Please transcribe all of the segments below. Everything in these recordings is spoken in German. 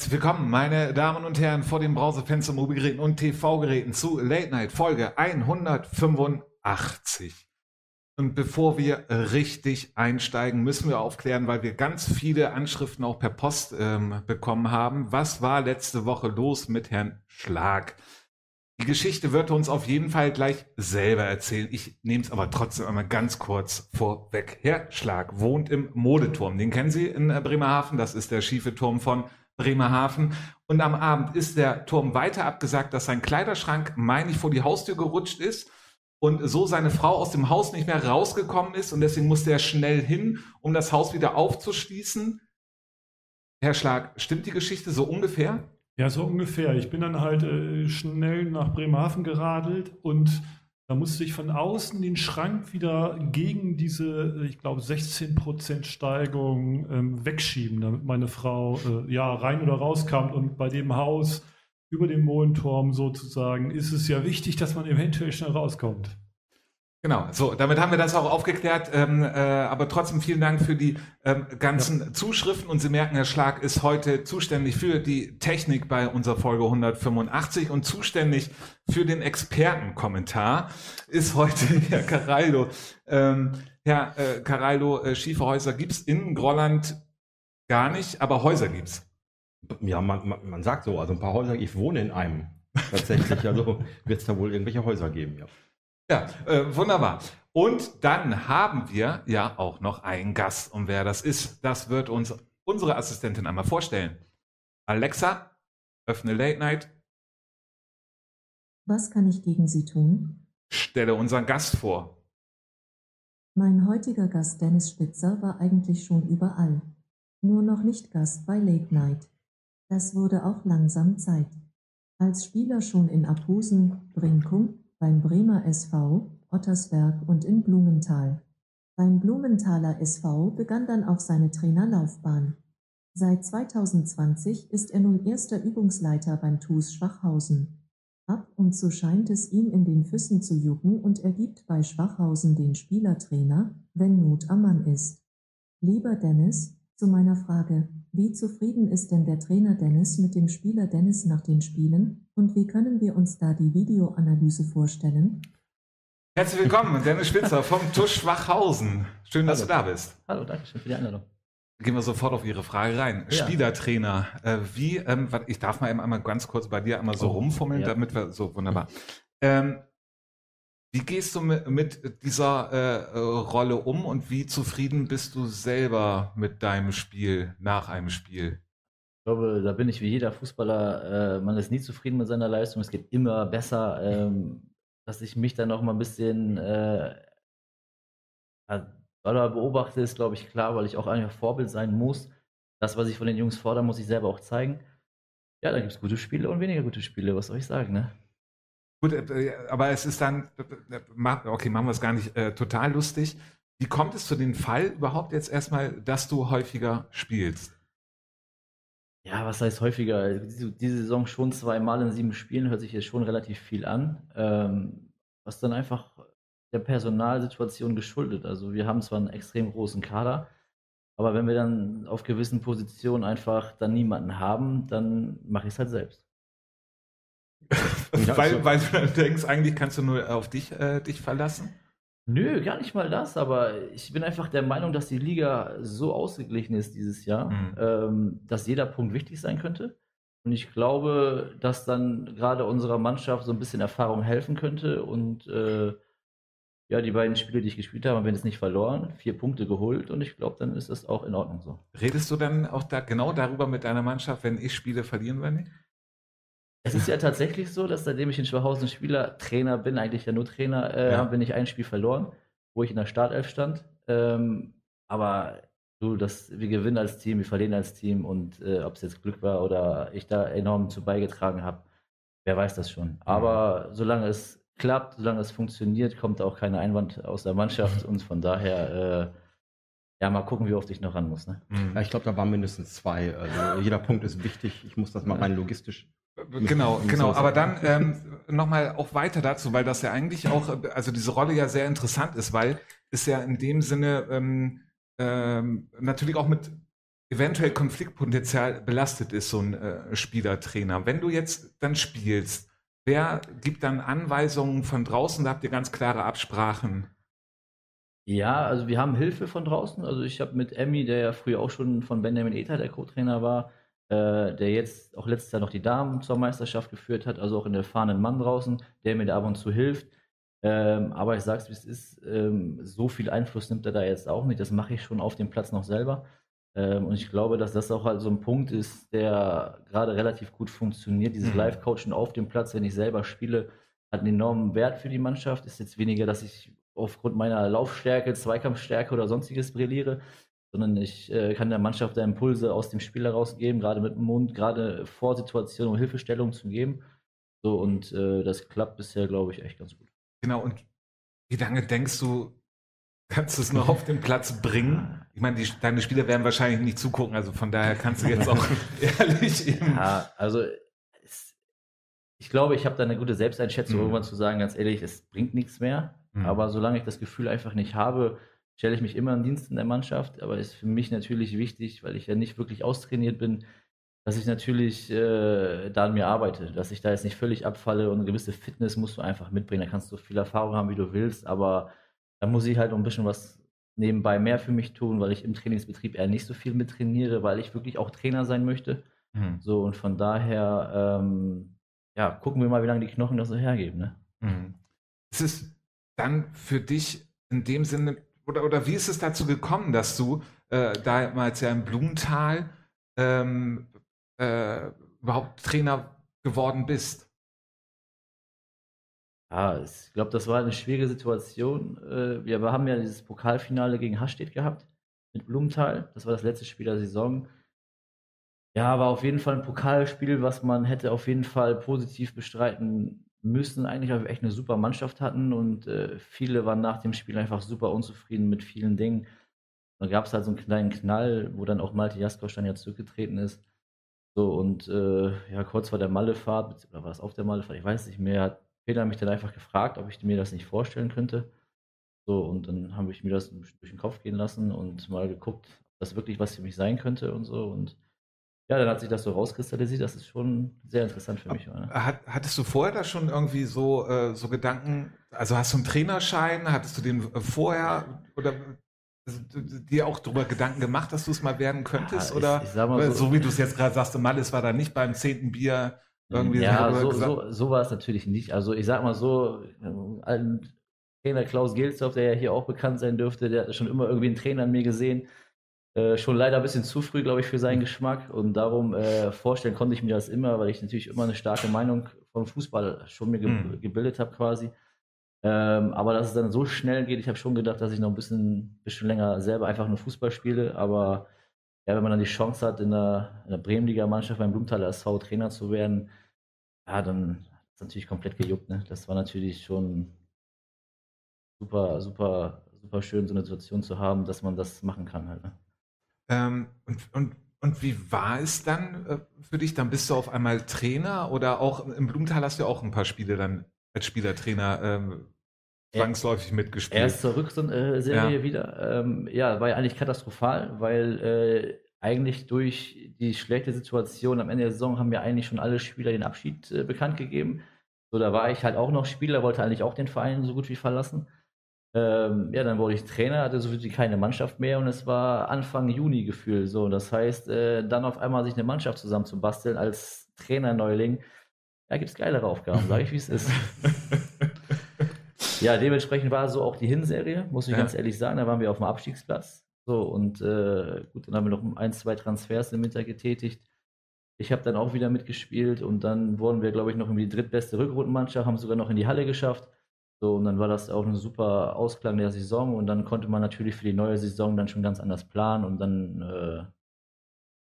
Herzlich willkommen, meine Damen und Herren, vor dem Browserfenster, Mobilgeräten und TV-Geräten zu Late Night Folge 185. Und bevor wir richtig einsteigen, müssen wir aufklären, weil wir ganz viele Anschriften auch per Post ähm, bekommen haben. Was war letzte Woche los mit Herrn Schlag? Die Geschichte wird uns auf jeden Fall gleich selber erzählen. Ich nehme es aber trotzdem einmal ganz kurz vorweg. Herr Schlag wohnt im Modeturm. Den kennen Sie in äh, Bremerhaven. Das ist der schiefe Turm von Bremerhaven. Und am Abend ist der Turm weiter abgesagt, dass sein Kleiderschrank, meine ich, vor die Haustür gerutscht ist und so seine Frau aus dem Haus nicht mehr rausgekommen ist und deswegen musste er schnell hin, um das Haus wieder aufzuschließen. Herr Schlag, stimmt die Geschichte so ungefähr? Ja, so ungefähr. Ich bin dann halt äh, schnell nach Bremerhaven geradelt und da musste ich von außen den Schrank wieder gegen diese, äh, ich glaube, 16% Steigung ähm, wegschieben, damit meine Frau äh, ja rein oder rauskam. Und bei dem Haus über dem Molenturm sozusagen ist es ja wichtig, dass man eventuell schnell rauskommt. Genau, so, damit haben wir das auch aufgeklärt. Ähm, äh, aber trotzdem vielen Dank für die ähm, ganzen ja. Zuschriften. Und Sie merken, Herr Schlag ist heute zuständig für die Technik bei unserer Folge 185 und zuständig für den Expertenkommentar ist heute Herr Caraldo. Ähm, Herr äh, Caraldo, äh, schiefe Häuser gibt's in Grolland gar nicht, aber Häuser gibt's. Ja, man, man, man sagt so, also ein paar Häuser, ich wohne in einem tatsächlich, also wird es da wohl irgendwelche Häuser geben, ja. Ja, äh, wunderbar. Und dann haben wir ja auch noch einen Gast. Und wer das ist, das wird uns unsere Assistentin einmal vorstellen. Alexa, öffne Late Night. Was kann ich gegen Sie tun? Stelle unseren Gast vor. Mein heutiger Gast Dennis Spitzer war eigentlich schon überall. Nur noch nicht Gast bei Late Night. Das wurde auch langsam Zeit. Als Spieler schon in Aphusen, Brinkum, beim Bremer SV, Ottersberg und in Blumenthal. Beim Blumenthaler SV begann dann auch seine Trainerlaufbahn. Seit 2020 ist er nun erster Übungsleiter beim TuS Schwachhausen. Ab und zu scheint es ihm in den Füßen zu jucken und er gibt bei Schwachhausen den Spielertrainer, wenn Not am Mann ist. Lieber Dennis, zu meiner Frage, wie zufrieden ist denn der Trainer Dennis mit dem Spieler Dennis nach den Spielen und wie können wir uns da die Videoanalyse vorstellen? Herzlich willkommen, Dennis Spitzer vom Tusch Schwachhausen. Schön, dass Hallo. du da bist. Hallo, danke schön für die Einladung. Gehen wir sofort auf Ihre Frage rein. Ja. Spielertrainer, äh, wie, ähm, ich darf mal eben einmal ganz kurz bei dir einmal so oh, rumfummeln, ja. damit wir, so wunderbar. Ähm, wie gehst du mit, dieser äh, Rolle um und wie zufrieden bist du selber mit deinem Spiel nach einem Spiel? Ich glaube, da bin ich wie jeder Fußballer. Äh, man ist nie zufrieden mit seiner Leistung. Es geht immer besser. Ähm, dass ich mich dann noch mal ein bisschen äh, beobachte, ist, glaube ich, klar, weil ich auch einfach Vorbild sein muss. Das, was ich von den Jungs fordere, muss ich selber auch zeigen. Ja, da gibt es gute Spiele und weniger gute Spiele. Was soll ich sagen, ne? Gut, äh, aber es ist dann, okay, machen wir es gar nicht äh, total lustig. Wie kommt es zu dem Fall überhaupt jetzt erstmal, dass du häufiger spielst? Ja, was heißt häufiger? Diese, diese Saison schon zweimal in sieben Spielen hört sich jetzt schon relativ viel an. Ähm, was dann einfach der Personalsituation geschuldet. Also wir haben zwar einen extrem großen Kader, aber wenn wir dann auf gewissen Positionen einfach dann niemanden haben, dann mache ich es halt selbst. weil, weil du denkst, eigentlich kannst du nur auf dich, äh, dich verlassen? Nö, gar nicht mal das, aber ich bin einfach der Meinung, dass die Liga so ausgeglichen ist dieses Jahr, mhm. ähm, dass jeder Punkt wichtig sein könnte. Und ich glaube, dass dann gerade unserer Mannschaft so ein bisschen Erfahrung helfen könnte. Und äh, ja, die beiden Spiele, die ich gespielt habe, haben wir jetzt nicht verloren, vier Punkte geholt und ich glaube, dann ist das auch in Ordnung so. Redest du dann auch da genau darüber mit deiner Mannschaft, wenn ich Spiele verlieren werde? Es ist ja tatsächlich so, dass seitdem ich in Schwachhausen Spieler, Trainer bin, eigentlich ja nur Trainer, äh, ja. haben wir nicht ein Spiel verloren, wo ich in der Startelf stand. Ähm, aber du, das, wir gewinnen als Team, wir verlieren als Team und äh, ob es jetzt Glück war oder ich da enorm zu beigetragen habe, wer weiß das schon. Aber mhm. solange es klappt, solange es funktioniert, kommt auch kein Einwand aus der Mannschaft und von daher, äh, ja, mal gucken, wie oft ich noch ran muss. Ne? Mhm. Ja, ich glaube, da waren mindestens zwei. Also jeder Punkt ist wichtig. Ich muss das mal rein logistisch Genau, genau. Aber dann ähm, nochmal auch weiter dazu, weil das ja eigentlich auch, also diese Rolle ja sehr interessant ist, weil es ja in dem Sinne ähm, ähm, natürlich auch mit eventuell Konfliktpotenzial belastet ist, so ein äh, Spielertrainer. Wenn du jetzt dann spielst, wer gibt dann Anweisungen von draußen? Da habt ihr ganz klare Absprachen. Ja, also wir haben Hilfe von draußen. Also ich habe mit Emmy, der ja früher auch schon von Benjamin Ether der Co-Trainer war, äh, der jetzt auch letztes Jahr noch die Damen zur Meisterschaft geführt hat, also auch in der fahrenden Mann draußen, der mir da ab und zu hilft. Ähm, aber ich sag's wie es ist, ähm, so viel Einfluss nimmt er da jetzt auch nicht. Das mache ich schon auf dem Platz noch selber. Ähm, und ich glaube, dass das auch halt so ein Punkt ist, der gerade relativ gut funktioniert. Dieses Mhm. Live-Coaching auf dem Platz, wenn ich selber spiele, hat einen enormen Wert für die Mannschaft. Ist jetzt weniger, dass ich aufgrund meiner Laufstärke, Zweikampfstärke oder sonstiges brilliere, sondern ich äh, kann der Mannschaft da Impulse aus dem Spiel herausgeben, gerade mit dem Mund, gerade vor Situationen, um Hilfestellung zu geben. So, und äh, das klappt bisher, glaube ich, echt ganz gut. Genau, und wie lange denkst du, kannst du es noch auf den Platz bringen? Ich meine, die, deine Spieler werden wahrscheinlich nicht zugucken, also von daher kannst du jetzt auch ehrlich eben. Ja, also es, ich glaube, ich habe da eine gute Selbsteinschätzung, Mhm. irgendwann zu sagen, ganz ehrlich, es bringt nichts mehr. Mhm. Aber solange ich das Gefühl einfach nicht habe, stelle ich mich immer in Dienst in der Mannschaft. Aber ist für mich natürlich wichtig, weil ich ja nicht wirklich austrainiert bin, dass ich natürlich äh, da an mir arbeite, dass ich da jetzt nicht völlig abfalle und eine gewisse Fitness musst du einfach mitbringen. Da kannst du viel Erfahrung haben, wie du willst, aber da muss ich halt noch ein bisschen was nebenbei mehr für mich tun, weil ich im Trainingsbetrieb eher nicht so viel mit trainiere, weil ich wirklich auch Trainer sein möchte. Hm, So, und von daher, ähm, ja, gucken wir mal, wie lange die Knochen das so hergeben, ne? hm. Ist es dann für dich in dem Sinne, oder, oder wie ist es dazu gekommen, dass du äh, damals ja im Blumenthal ähm, äh, überhaupt Trainer geworden bist? Ja, ich glaube, das war eine schwierige Situation. Äh, Wir haben ja dieses Pokalfinale gegen Hasstedt gehabt mit Blumenthal. Das war das letzte Spiel der Saison. Ja, war auf jeden Fall ein Pokalspiel, was man hätte auf jeden Fall positiv bestreiten müssen. Eigentlich, weil wir echt eine super Mannschaft hatten und äh, viele waren nach dem Spiel einfach super unzufrieden mit vielen Dingen. Dann gab es halt so einen kleinen Knall, wo dann auch Malte Jaskosch dann ja zurückgetreten ist. So, und äh, ja, kurz vor der Mallefahrt, oder war das auf der Mallefahrt, ich weiß nicht mehr, hat Peter mich dann einfach gefragt, ob ich mir das nicht vorstellen könnte. So, und dann habe ich mir das durch den Kopf gehen lassen und mal geguckt, ob das wirklich was für mich sein könnte und so. Und ja, dann hat sich das so rauskristallisiert, dass es schon sehr interessant für mich? Hat, hattest du vorher da schon irgendwie so, äh, so Gedanken, also hast du einen Trainerschein, hattest du den äh, vorher oder also, dir auch darüber Gedanken gemacht, dass du es mal werden könntest? Ja, ich- oder ich mal weil so- so, wie du es jetzt gerade sagst, Malles war da nicht beim zehnten Bier irgendwie ja, so, so, so war es natürlich nicht. Also ich sag mal so, äh, ein Trainer Klaus Gilsdorf, der ja hier auch bekannt sein dürfte, der hat schon immer irgendwie einen Trainer an mir gesehen. Äh, schon leider ein bisschen zu früh, glaube ich, für seinen Geschmack. Und darum äh, vorstellen konnte ich mir das immer, weil ich natürlich immer eine starke Meinung vom Fußball schon mir ge Mhm. gebildet habe quasi. Ähm, aber dass es dann so schnell geht, ich habe schon gedacht, dass ich noch ein bisschen, bisschen länger selber einfach nur Fußball spiele. Aber ja, wenn man dann die Chance hat, in der, in der Bremenliga-Mannschaft beim Blumenthaler SV Trainer zu werden, ja, dann hat es natürlich komplett gejuckt. Ne? Das war natürlich schon super, super, super schön, so eine Situation zu haben, dass man das machen kann halt. Ne? Ähm, und, und, und wie war es dann äh, für dich? Dann bist du auf einmal Trainer oder auch im Blumenthal hast du ja auch ein paar Spiele dann als Spielertrainer ähm, zwangsläufig mitgespielt. Erst zur Rückserie Ja. wieder. Ähm, ja, war ja eigentlich katastrophal, weil äh, eigentlich durch die schlechte Situation am Ende der Saison haben ja eigentlich schon alle Spieler den Abschied äh, bekannt gegeben. So, da war ich halt auch noch Spieler, wollte eigentlich auch den Verein so gut wie verlassen. Ähm, ja, dann wurde ich Trainer, hatte so gut wie keine Mannschaft mehr und es war Anfang Juni gefühlt so. Das heißt, äh, dann auf einmal sich eine Mannschaft zusammenzubasteln als Trainer-Neuling, da gibt es geilere Aufgaben, sage ich, wie es ist. Ja, dementsprechend war so auch die Hinserie, muss ich Ja. ganz ehrlich sagen. Da waren wir auf dem Abstiegsplatz. So, und äh, gut, dann haben wir noch ein, zwei Transfers im Winter getätigt. Ich habe dann auch wieder mitgespielt und dann wurden wir, glaube ich, noch irgendwie die drittbeste Rückrundenmannschaft, haben sogar noch in die Halle geschafft. So, und dann war das auch ein super Ausklang der Saison und dann konnte man natürlich für die neue Saison dann schon ganz anders planen und dann äh,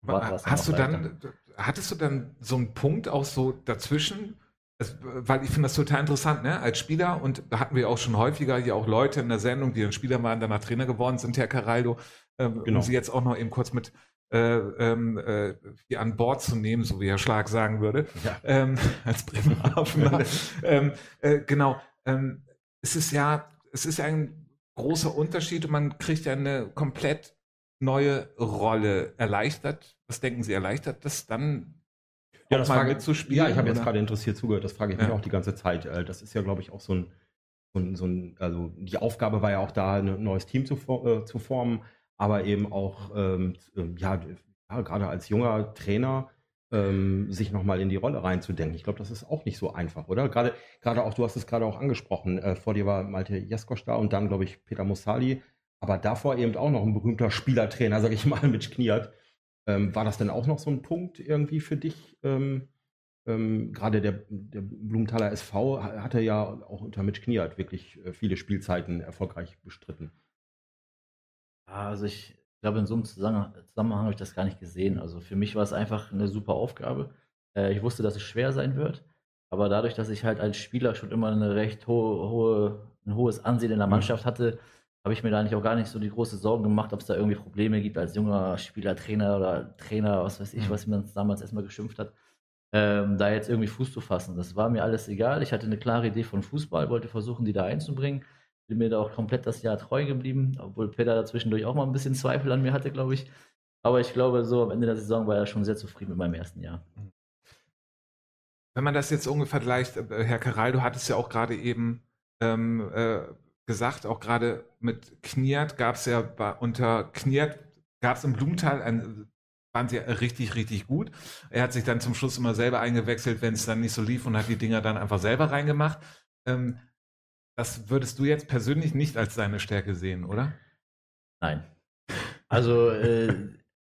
war das Hast du dann, hattest du dann so einen Punkt auch so dazwischen? Es, weil ich finde das total interessant, ne? Als Spieler, und da hatten wir auch schon häufiger hier auch Leute in der Sendung, die dann Spieler waren, danach Trainer geworden sind, Herr Caraldo, ähm, Genau. um sie jetzt auch noch eben kurz mit äh, ähm, äh, hier an Bord zu nehmen, so wie Herr Schlag sagen würde, Ja. ähm, als Bremerhavener. ähm, äh, genau. Ähm, es ist ja, es ist ja ein großer Unterschied und man kriegt ja eine komplett neue Rolle erleichtert, was denken Sie, erleichtert das dann Ja, das mal frage, mitzuspielen? ja, ich habe jetzt gerade interessiert zugehört, das frage ich mich Ja. auch die ganze Zeit. Äh, Das ist ja, glaube ich, auch so ein, so ein, so ein, also die Aufgabe war ja auch da, ein neues Team zu, äh, zu formen, aber eben auch, ähm, ähm, ja, ja, gerade als junger Trainer, ähm, sich nochmal in die Rolle reinzudenken. Ich glaube, das ist auch nicht so einfach, oder? Gerade, gerade auch, du hast es gerade auch angesprochen, äh, vor dir war Malte Jaskosch da und dann, glaube ich, Peter Mussali, aber davor eben auch noch ein berühmter Spielertrainer, sage ich mal, mit Kniert. Ähm, war das denn auch noch so ein Punkt irgendwie für dich? Ähm, ähm, gerade der, der Blumenthaler SV ha- hatte ja auch unter Mitch Kniert wirklich äh, viele Spielzeiten erfolgreich bestritten. Also ich glaube, in so einem Zusammenhang, Zusammenhang habe ich das gar nicht gesehen. Also für mich war es einfach eine super Aufgabe. Äh, ich wusste, dass es schwer sein wird. Aber dadurch, dass ich halt als Spieler schon immer eine recht hohe, hohe, ein hohes Ansehen in der Mhm. Mannschaft hatte, habe ich mir da eigentlich auch gar nicht so die große Sorgen gemacht, ob es da irgendwie Probleme gibt als junger Spieler, Trainer oder Trainer, was weiß ich, Mhm. was man damals erstmal geschimpft hat, ähm, da jetzt irgendwie Fuß zu fassen. Das war mir alles egal. Ich hatte eine klare Idee von Fußball, wollte versuchen, die da einzubringen. Bin mir da auch komplett das Jahr treu geblieben, obwohl Peter zwischendurch auch mal ein bisschen Zweifel an mir hatte, glaube ich. Aber ich glaube, so am Ende der Saison war er schon sehr zufrieden mit meinem ersten Jahr. Wenn man das jetzt ungefähr vergleicht, äh, Herr Karal, du hattest ja auch gerade eben ähm, äh, gesagt, auch gerade mit Kniert gab es ja bei, unter Kniert gab es im Blumenthal ein waren sie richtig, richtig gut. Er hat sich dann zum Schluss immer selber eingewechselt, wenn es dann nicht so lief und hat die Dinger dann einfach selber reingemacht. Ähm, das würdest du jetzt persönlich nicht als deine Stärke sehen, oder? Nein. Also äh,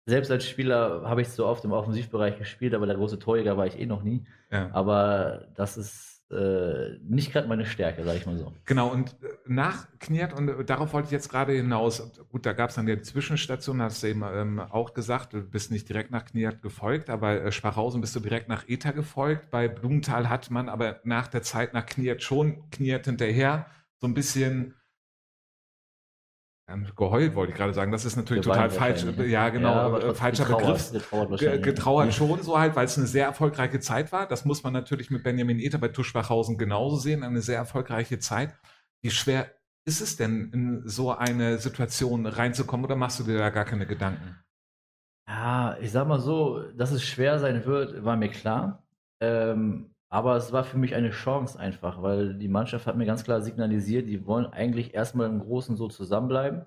selbst als Spieler habe ich so oft im Offensivbereich gespielt, aber der große Torjäger war ich eh noch nie. Ja. Aber das ist äh, nicht gerade meine Stärke, sage ich mal so. Genau, und äh, nach Kniert, und äh, darauf wollte ich jetzt gerade hinaus, gut, da gab es dann die Zwischenstation, hast du eben ähm, auch gesagt, du bist nicht direkt nach Kniert gefolgt, aber äh, Schwachhausen bist du direkt nach Ether gefolgt. Bei Blumenthal hat man aber nach der Zeit nach Kniert schon Kniert hinterher so ein bisschen geheult, wollte ich gerade sagen. Das ist natürlich Geweint total falsch. ne? Ja, genau, trotzdem falscher getrauert, Begriff. Getrauert Ge- wahrscheinlich. getrauert schon so halt, weil es eine sehr erfolgreiche Zeit war. Das muss man natürlich mit Benjamin Ether bei Tuschwachhausen genauso sehen. Eine sehr erfolgreiche Zeit. Wie schwer ist es denn, in so eine Situation reinzukommen oder machst du dir da gar keine Gedanken? Ja, ich sag mal so, dass es schwer sein wird, war mir klar. Ähm, aber es war für mich eine Chance einfach, weil die Mannschaft hat mir ganz klar signalisiert, die wollen eigentlich erstmal im Großen so zusammenbleiben.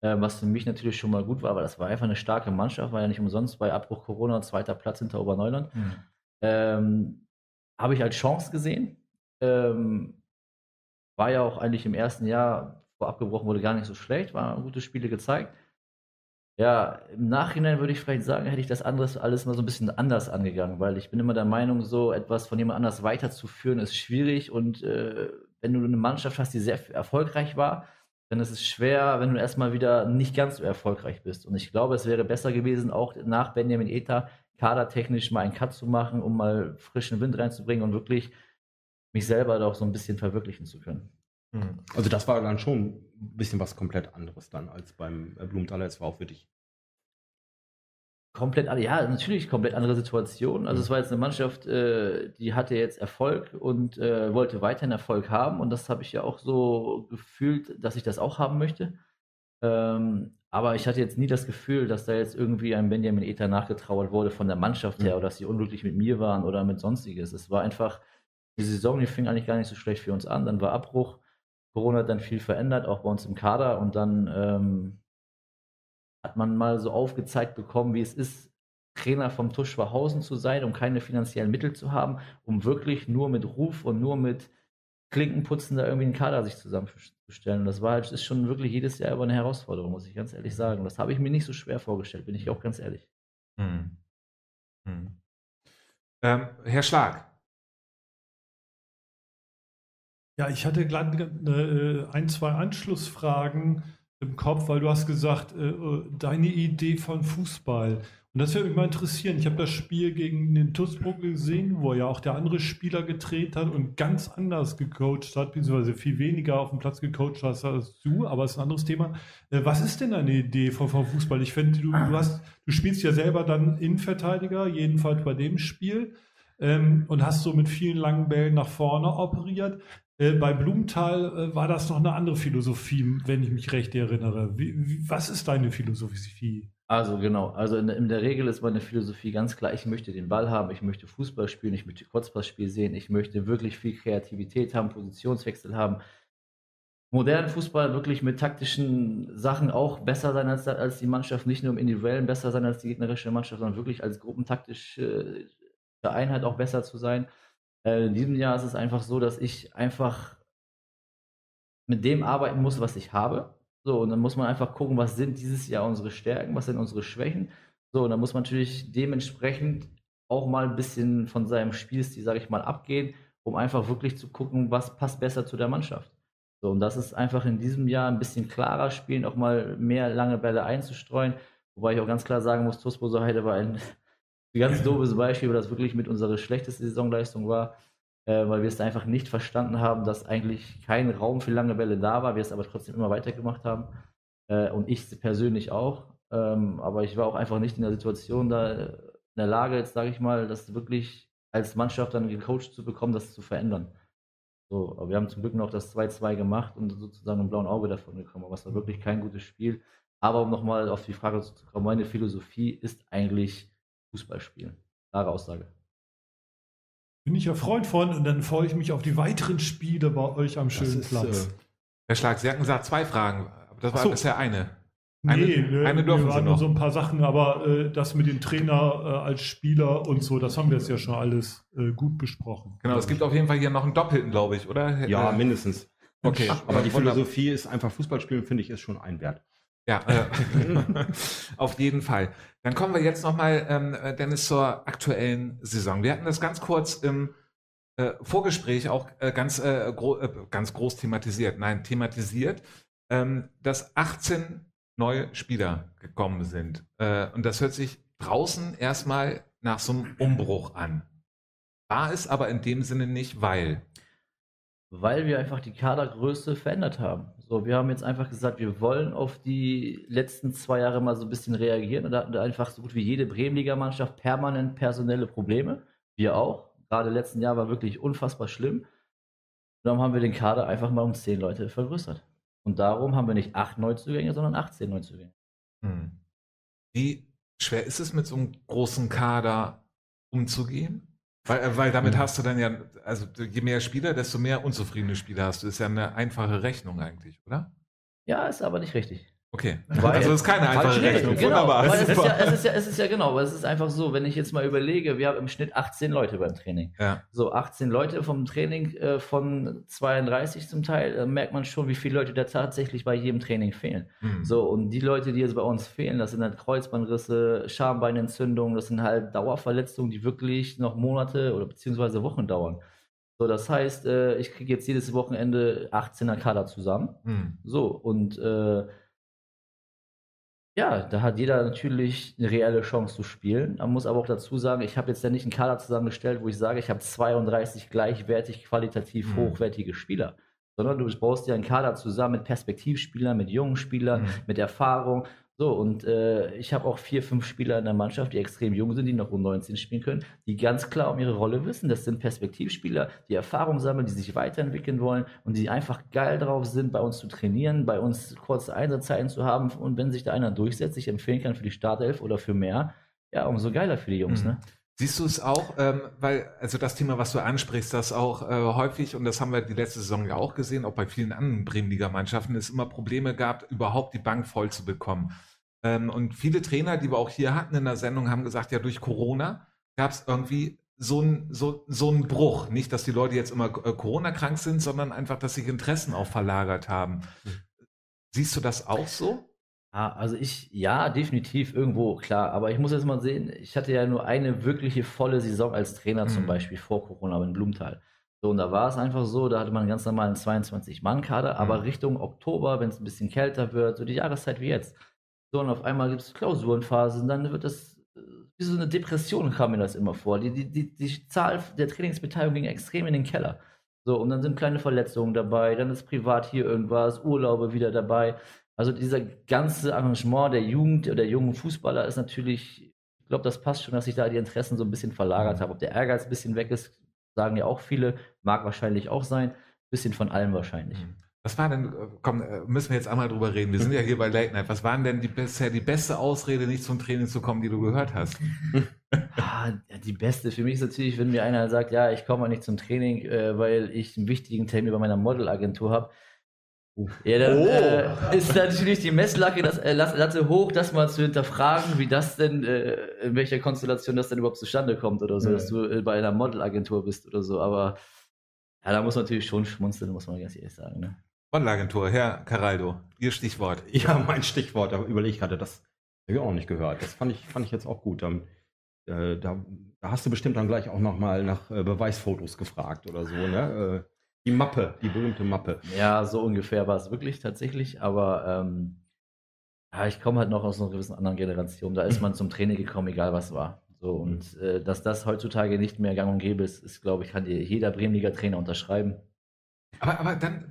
Ähm, was für mich natürlich schon mal gut war, weil das war einfach eine starke Mannschaft, war ja nicht umsonst bei Abbruch Corona zweiter Platz hinter Oberneuland. Ähm, habe ich als Chance gesehen. Ähm, war ja auch eigentlich im ersten Jahr, vor abgebrochen wurde, gar nicht so schlecht, waren gute Spiele gezeigt. Ja, im Nachhinein würde ich vielleicht sagen, hätte ich das anderes alles mal so ein bisschen anders angegangen, weil ich bin immer der Meinung, so etwas von jemand anders weiterzuführen ist schwierig und äh, wenn du eine Mannschaft hast, die sehr erfolgreich war, dann ist es schwer, wenn du erstmal wieder nicht ganz so erfolgreich bist. Und ich glaube, es wäre besser gewesen, auch nach Benjamin Eta kadertechnisch mal einen Cut zu machen, um mal frischen Wind reinzubringen und wirklich mich selber doch so ein bisschen verwirklichen zu können. Also das war dann schon ein bisschen was komplett anderes dann als beim äh, Blumenthaler SV für dich. Komplett andere, ja, natürlich komplett andere Situation. Also es war jetzt eine Mannschaft, äh, die hatte jetzt Erfolg und äh, wollte weiterhin Erfolg haben und das habe ich ja auch so gefühlt, dass ich das auch haben möchte. Ähm, aber ich hatte jetzt nie das Gefühl, dass da jetzt irgendwie ein Benjamin Ether nachgetrauert wurde von der Mannschaft her Mhm. oder dass sie unglücklich mit mir waren oder mit sonstiges. Es war einfach, die Saison, die fing eigentlich gar nicht so schlecht für uns an. Dann war Abbruch. Corona hat dann viel verändert, auch bei uns im Kader und dann ähm, hat man mal so aufgezeigt bekommen, wie es ist, Trainer vom TuS Schwachhausen zu sein, um keine finanziellen Mittel zu haben, um wirklich nur mit Ruf und nur mit Klinkenputzen da irgendwie einen Kader sich zusammenzustellen. Und das war halt, ist schon wirklich jedes Jahr über eine Herausforderung, muss ich ganz ehrlich sagen. Das habe ich mir nicht so schwer vorgestellt, bin ich auch ganz ehrlich. Hm. Hm. Ähm, Herr Schlag. Ja, ich hatte gerade äh, ein, zwei Anschlussfragen im Kopf, weil du hast gesagt, äh, äh, deine Idee von Fußball. Und das würde mich mal interessieren. Ich habe das Spiel gegen den Tussbruck gesehen, wo ja auch der andere Spieler gedreht hat und ganz anders gecoacht hat, beziehungsweise viel weniger auf dem Platz gecoacht hast als du, aber es ist ein anderes Thema. Was ist denn deine Idee von, Fußball? Ich finde, du, du, du spielst ja selber dann Innenverteidiger, jedenfalls bei dem Spiel. ähm, und hast so mit vielen langen Bällen nach vorne operiert. Äh, bei Blumenthal äh, war das noch eine andere Philosophie, wenn ich mich recht erinnere. Wie, wie, was ist deine Philosophie? Also genau, also in, in, der Regel ist meine Philosophie ganz klar, ich möchte den Ball haben, ich möchte Fußball spielen, ich möchte Kurzpassspiel sehen, ich möchte wirklich viel Kreativität haben, Positionswechsel haben. Modernen Fußball wirklich mit taktischen Sachen auch besser sein als, als die Mannschaft, nicht nur im Individuellen besser sein als die gegnerische Mannschaft, sondern wirklich als gruppentaktische Einheit auch besser zu sein. Äh, in diesem Jahr ist es einfach so, dass ich einfach mit dem arbeiten muss, was ich habe. So, und dann muss man einfach gucken, was sind dieses Jahr unsere Stärken, was sind unsere Schwächen. So, und dann muss man natürlich dementsprechend auch mal ein bisschen von seinem Spielstil, sage ich mal, abgehen, um einfach wirklich zu gucken, was passt besser zu der Mannschaft. So, und das ist einfach in diesem Jahr ein bisschen klarer spielen, auch mal mehr lange Bälle einzustreuen. Wobei ich auch ganz klar sagen muss, Tuspo Heide war ein ein ganz doofes Beispiel, weil das wirklich mit unserer schlechtesten Saisonleistung war, äh, weil wir es einfach nicht verstanden haben, dass eigentlich kein Raum für lange Bälle da war, wir es aber trotzdem immer weitergemacht haben. Äh, und ich persönlich auch. Ähm, aber ich war auch einfach nicht in der Situation, da in der Lage, jetzt sage ich mal, das wirklich als Mannschaft dann gecoacht zu bekommen, das zu verändern. So, aber wir haben zum Glück noch das 2-2 gemacht und sozusagen ein blauen Auge davon gekommen. Aber es war wirklich kein gutes Spiel. Aber um nochmal auf die Frage zu kommen, meine Philosophie ist eigentlich, Fußball spielen. Klare Aussage. Bin ich ja Freund von und dann freue ich mich auf die weiteren Spiele bei euch am schönen ist, Platz. Äh, Herr Schlag, Sie hatten gesagt zwei Fragen, aber das war so. bisher eine. Eine, nee, ne, eine dürfen wir Sie noch. so ein paar Sachen, aber äh, das mit dem Trainer äh, als Spieler und so, das haben wir jetzt ja schon alles äh, gut besprochen. Genau, es gibt auf jeden Fall hier noch einen Doppelten, glaube ich, oder? Ja, mindestens. Okay. Aber die Philosophie ist einfach Fußball spielen, finde ich, ist schon ein Wert. Ja, äh, auf jeden Fall. Dann kommen wir jetzt nochmal, ähm, äh, Dennis, zur aktuellen Saison. Wir hatten das ganz kurz im äh, Vorgespräch auch äh, ganz, äh, gro äh, ganz groß thematisiert. Nein, thematisiert, ähm, dass 18 neue Spieler gekommen sind. Äh, und das hört sich draußen erstmal nach so einem Umbruch an. War es aber in dem Sinne nicht, weil weil wir einfach die Kadergröße verändert haben. So, wir haben jetzt einfach gesagt, wir wollen auf die letzten zwei Jahre mal so ein bisschen reagieren und da hatten wir einfach so gut wie jede Bremenliga-Mannschaft permanent personelle Probleme. Wir auch. Gerade letzten Jahr war wirklich unfassbar schlimm. Und darum haben wir den Kader einfach mal um zehn Leute vergrößert. Und darum haben wir nicht acht Neuzugänge, sondern 18 Neuzugänge. Hm. Wie schwer ist es mit so einem großen Kader umzugehen? Weil, äh, weil damit hast du dann ja, also je mehr Spieler, desto mehr unzufriedene Spieler hast du. Ist ja eine einfache Rechnung eigentlich, oder? Ja, ist aber nicht richtig. Okay. Weil, also es ist keine einfache Rechnung. Genau, Wunderbar. Weil es, ist ja, es, ist ja, es ist ja genau, weil es ist einfach so, wenn ich jetzt mal überlege, wir haben im Schnitt 18 Leute beim Training. Ja. So 18 Leute vom Training äh, von 32 zum Teil, da merkt man schon, wie viele Leute da tatsächlich bei jedem Training fehlen. Mhm. So, und die Leute, die jetzt bei uns fehlen, das sind halt Kreuzbandrisse, Schambeinentzündungen, das sind halt Dauerverletzungen, die wirklich noch Monate oder beziehungsweise Wochen dauern. So, das heißt, äh, ich kriege jetzt jedes Wochenende 18er Kader zusammen. Mhm. So, und äh, ja, da hat jeder natürlich eine reelle Chance zu spielen. Man muss aber auch dazu sagen, ich habe jetzt ja nicht einen Kader zusammengestellt, wo ich sage, ich habe 32 gleichwertig qualitativ mhm. hochwertige Spieler, sondern du baust ja einen Kader zusammen mit Perspektivspielern, mit jungen Spielern, mhm. mit Erfahrung. So, und äh, ich habe auch vier, fünf Spieler in der Mannschaft, die extrem jung sind, die noch um 19 spielen können, die ganz klar um ihre Rolle wissen. Das sind Perspektivspieler, die Erfahrung sammeln, die sich weiterentwickeln wollen und die einfach geil drauf sind, bei uns zu trainieren, bei uns kurze Einsatzzeiten zu haben. Und wenn sich da einer durchsetzt, ich empfehlen kann für die Startelf oder für mehr, ja, umso geiler für die Jungs, mhm. ne? Siehst du es auch, ähm, weil, also das Thema, was du ansprichst, das auch äh, häufig, und das haben wir die letzte Saison ja auch gesehen, auch bei vielen anderen Bremenliga-Mannschaften, es immer Probleme gab, überhaupt die Bank voll zu bekommen. Ähm, und viele Trainer, die wir auch hier hatten in der Sendung, haben gesagt, ja, durch Corona gab es irgendwie so einen so, so ein Bruch. Nicht, dass die Leute jetzt immer äh, Corona-krank sind, sondern einfach, dass sich Interessen auch verlagert haben. Siehst du das auch so? Ja, also ich, ja, definitiv irgendwo, klar. Aber ich muss jetzt mal sehen, ich hatte ja nur eine wirkliche volle Saison als Trainer mhm. zum Beispiel vor Corona in Blumenthal. So, und da war es einfach so, da hatte man einen ganz normalen 22-Mann-Kader, mhm. aber Richtung Oktober, wenn es ein bisschen kälter wird, so die Jahreszeit wie jetzt, so, und auf einmal gibt es Klausurenphasen, dann wird das, äh, wie so eine Depression kam mir das immer vor. Die, die, die, die Zahl der Trainingsbeteiligung ging extrem in den Keller. So, und dann sind kleine Verletzungen dabei, dann ist privat hier irgendwas, Urlaube wieder dabei. Also dieser ganze Arrangement der Jugend oder der jungen Fußballer ist natürlich glaube, das passt schon, dass sich da die Interessen so ein bisschen verlagert haben. Ob der Ehrgeiz ein bisschen weg ist, sagen ja auch viele, mag wahrscheinlich auch sein. Bisschen von allem wahrscheinlich. Mhm. Was war denn, äh, komm, äh, müssen wir jetzt einmal drüber reden. Wir sind ja hier bei Late Night. Was waren denn die, bisher die beste Ausrede, nicht zum Training zu kommen, die du gehört hast? ah, die beste für mich ist natürlich, wenn mir einer sagt, ja, ich komme nicht zum Training, äh, weil ich einen wichtigen Termin bei meiner Modelagentur habe. Ja, dann oh. äh, ist natürlich die Messlatte das, äh, Latte hoch, das mal zu hinterfragen, wie das denn, äh, in welcher Konstellation das denn überhaupt zustande kommt oder so, ja. dass du äh, bei einer Modelagentur bist oder so. Aber ja, da muss man natürlich schon schmunzeln, muss man ganz ehrlich sagen. Ne? Modelagentur, Herr Caraldo, Ihr Stichwort. Ja, mein Stichwort, da überlege ich gerade, das habe ich auch nicht gehört. Das fand ich, fand ich jetzt auch gut. Dann, äh, da, da, hast du bestimmt dann gleich auch nochmal nach äh, Beweisfotos gefragt oder so, ne? Die Mappe, die berühmte Mappe. Ja, so ungefähr war es wirklich tatsächlich, aber ähm, ja, ich komme halt noch aus einer gewissen anderen Generation. Da ist man zum Training gekommen, egal was war. So, und äh, dass das heutzutage nicht mehr gang und gäbe ist, ist, glaube ich, kann jeder Bremenliga Trainer unterschreiben. Aber, aber dann,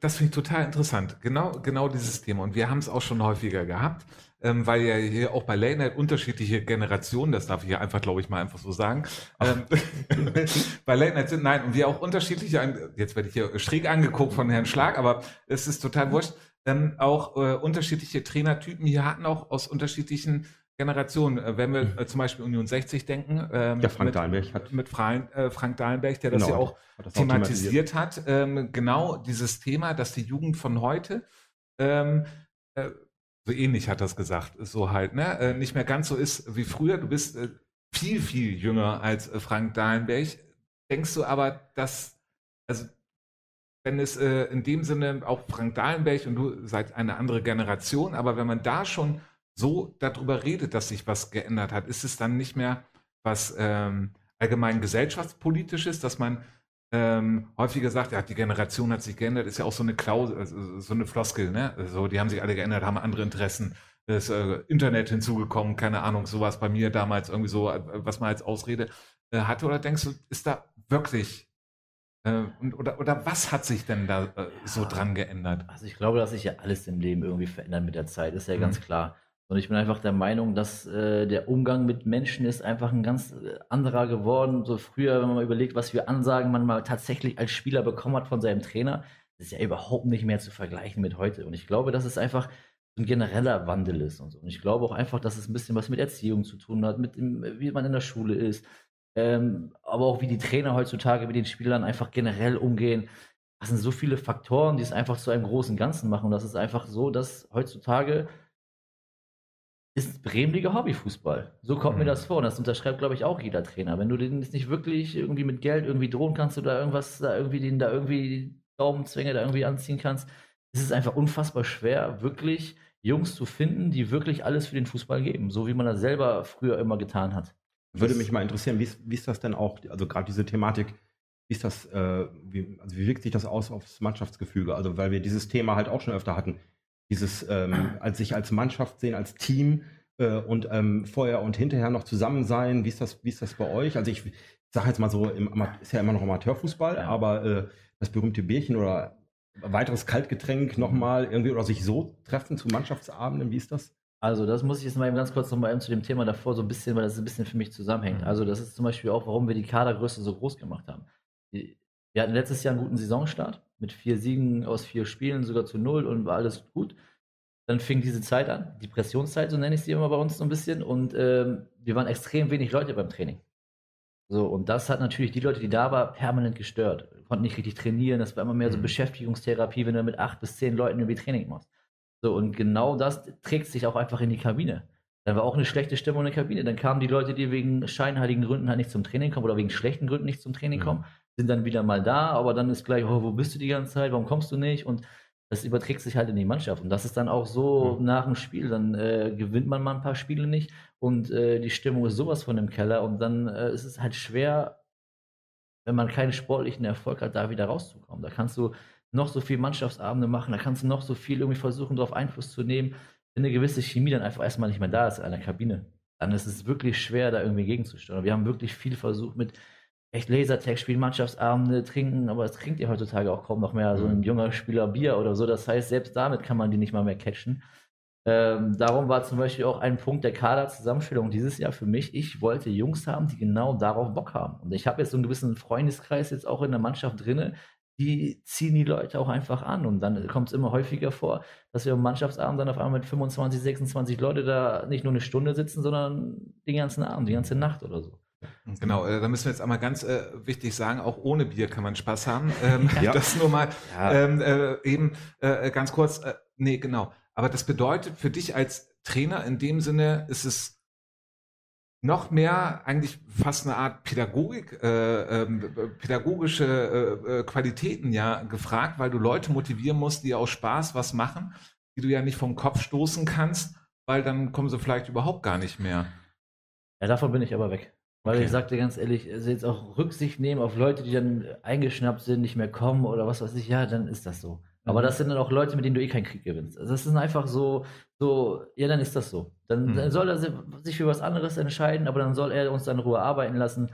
das finde ich total interessant. Genau, genau dieses Thema. Und wir haben es auch schon häufiger gehabt, ähm, weil ja hier auch bei Late Night unterschiedliche Generationen, das darf ich hier einfach, glaube ich, mal einfach so sagen. Ähm, bei Late Night sind, nein, und wir auch unterschiedliche, jetzt werde ich hier schräg angeguckt von Herrn Schlag, aber es ist total wurscht, ähm, auch äh, unterschiedliche Trainertypen hier hatten, auch aus unterschiedlichen Generation. Äh, wenn wir mhm. äh, zum Beispiel Union 60 denken, ähm, ja, Frank mit, Dahlenberg hat mit Frank, äh, Frank Dahlenberg, der genau, das ja auch, das thematisiert, hat, ähm, genau dieses Thema, dass die Jugend von heute ähm, äh, so ähnlich hat das gesagt, so halt, ne, äh, nicht mehr ganz so ist wie früher. Du bist äh, viel, viel jünger als Frank Dahlenberg. Denkst du aber, dass, also wenn es in dem Sinne auch Frank Dahlenberg und du seid eine andere Generation, aber wenn man da schon so darüber redet, dass sich was geändert hat, ist es dann nicht mehr was ähm, allgemein gesellschaftspolitisches, dass man ähm, häufiger sagt, ja, die Generation hat sich geändert, ist ja auch so eine Klausel, also so eine Floskel, ne? So, die haben sich alle geändert, haben andere Interessen, ist äh, Internet hinzugekommen, keine Ahnung, sowas bei mir damals irgendwie so, äh, was man als Ausrede äh, hatte. Oder denkst du, ist da wirklich äh, und, oder, oder was hat sich denn da äh, so dran geändert? Also ich glaube, dass sich ja alles im Leben irgendwie verändert mit der Zeit, ist ja mhm. ganz klar. Und ich bin einfach der Meinung, dass äh, der Umgang mit Menschen ist einfach ein ganz äh, anderer geworden. So früher, wenn man mal überlegt, was für Ansagen man mal tatsächlich als Spieler bekommen hat von seinem Trainer, ist ja überhaupt nicht mehr zu vergleichen mit heute. Und ich glaube, dass es einfach ein genereller Wandel ist und so. Und ich glaube auch einfach, dass es ein bisschen was mit Erziehung zu tun hat, mit dem, wie man in der Schule ist, ähm, aber auch wie die Trainer heutzutage mit den Spielern einfach generell umgehen. Das sind so viele Faktoren, die es einfach zu einem großen Ganzen machen. Und das ist einfach so, dass heutzutage ist Bremenliga Hobbyfußball. So kommt mhm. mir das vor. Und das unterschreibt, glaube ich, auch jeder Trainer. Wenn du den jetzt nicht wirklich irgendwie mit Geld irgendwie drohen kannst oder irgendwas da irgendwie den da irgendwie die Daumenzwänge da irgendwie anziehen kannst, ist es einfach unfassbar schwer, wirklich Jungs zu finden, die wirklich alles für den Fußball geben. So wie man das selber früher immer getan hat. Würde mich mal interessieren, wie ist, wie ist das denn auch, also gerade diese Thematik, wie ist das, äh, wie, also wie wirkt sich das aus aufs Mannschaftsgefüge? Also weil wir dieses Thema halt auch schon öfter hatten dieses ähm, als sich als Mannschaft sehen, als Team äh, und ähm, vorher und hinterher noch zusammen sein. Wie ist das, wie ist das bei euch? Also ich sage jetzt mal so, im, ist ja immer noch Amateurfußball, ja. aber äh, das berühmte Bierchen oder weiteres Kaltgetränk nochmal irgendwie oder sich so treffen zu Mannschaftsabenden, wie ist das? Also das muss ich jetzt mal eben ganz kurz nochmal zu dem Thema davor so ein bisschen, weil das ein bisschen für mich zusammenhängt. Mhm. Also das ist zum Beispiel auch, warum wir die Kadergröße so groß gemacht haben. Wir hatten letztes Jahr einen guten Saisonstart mit vier Siegen aus vier Spielen, sogar zu null und war alles gut. Dann fing diese Zeit an, die Pressionszeit, so nenne ich sie immer bei uns so ein bisschen. Und ähm, wir waren extrem wenig Leute beim Training. So, und das hat natürlich die Leute, die da waren, permanent gestört. Konnten nicht richtig trainieren. Das war immer mehr so mhm. Beschäftigungstherapie, wenn du mit acht bis zehn Leuten irgendwie Training machst. So, und genau das trägt sich auch einfach in die Kabine. Dann war auch eine schlechte Stimmung in der Kabine. Dann kamen die Leute, die wegen scheinheiligen Gründen halt nicht zum Training kommen oder wegen schlechten Gründen nicht zum Training mhm. Sind dann wieder mal da, aber dann ist gleich, oh, wo bist du die ganze Zeit, warum kommst du nicht? Und das überträgt sich halt in die Mannschaft. Und das ist dann auch so mhm. nach dem Spiel. Dann äh, gewinnt man mal ein paar Spiele nicht und äh, die Stimmung ist sowas von im Keller. Und dann äh, ist es halt schwer, wenn man keinen sportlichen Erfolg hat, da wieder rauszukommen. Da kannst du noch so viel Mannschaftsabende machen, da kannst du noch so viel irgendwie versuchen, darauf Einfluss zu nehmen. Wenn eine gewisse Chemie dann einfach erstmal nicht mehr da ist in einer Kabine, dann ist es wirklich schwer, da irgendwie gegenzusteuern. Wir haben wirklich viel versucht mit echt Lasertag spielen, Mannschaftsabende trinken, aber es trinkt ja heutzutage auch kaum noch mehr so ein mhm. junger Spieler Bier oder so. Das heißt, selbst damit kann man die nicht mal mehr catchen. Ähm, darum war zum Beispiel auch ein Punkt der Kaderzusammenstellung dieses Jahr für mich. Ich wollte Jungs haben, die genau darauf Bock haben. Und ich habe jetzt so einen gewissen Freundeskreis jetzt auch in der Mannschaft drinne, die ziehen die Leute auch einfach an. Und dann kommt es immer häufiger vor, dass wir am Mannschaftsabend dann auf einmal mit 25, 26 Leute da nicht nur eine Stunde sitzen, sondern den ganzen Abend, die ganze Nacht oder so. Genau, äh, da müssen wir jetzt einmal ganz äh, wichtig sagen, auch ohne Bier kann man Spaß haben. Ähm, ja. Das nur mal ja. ähm, äh, eben äh, ganz kurz. Äh, nee, genau. Aber das bedeutet für dich als Trainer in dem Sinne, ist es noch mehr eigentlich fast eine Art Pädagogik, äh, äh, pädagogische äh, äh, Qualitäten ja gefragt, weil du Leute motivieren musst, die aus Spaß was machen, die du ja nicht vom Kopf stoßen kannst, weil dann kommen sie vielleicht überhaupt gar nicht mehr. Ja, davon bin ich aber weg. Weil okay. ich sagte ganz ehrlich, also jetzt auch Rücksicht nehmen auf Leute, die dann eingeschnappt sind, nicht mehr kommen oder was weiß ich, ja, dann ist das so. Aber mhm. das sind dann auch Leute, mit denen du eh keinen Krieg gewinnst. Also das ist einfach so, so, ja, dann ist das so. Dann, mhm. dann, soll er sich für was anderes entscheiden, aber dann soll er uns dann in Ruhe arbeiten lassen.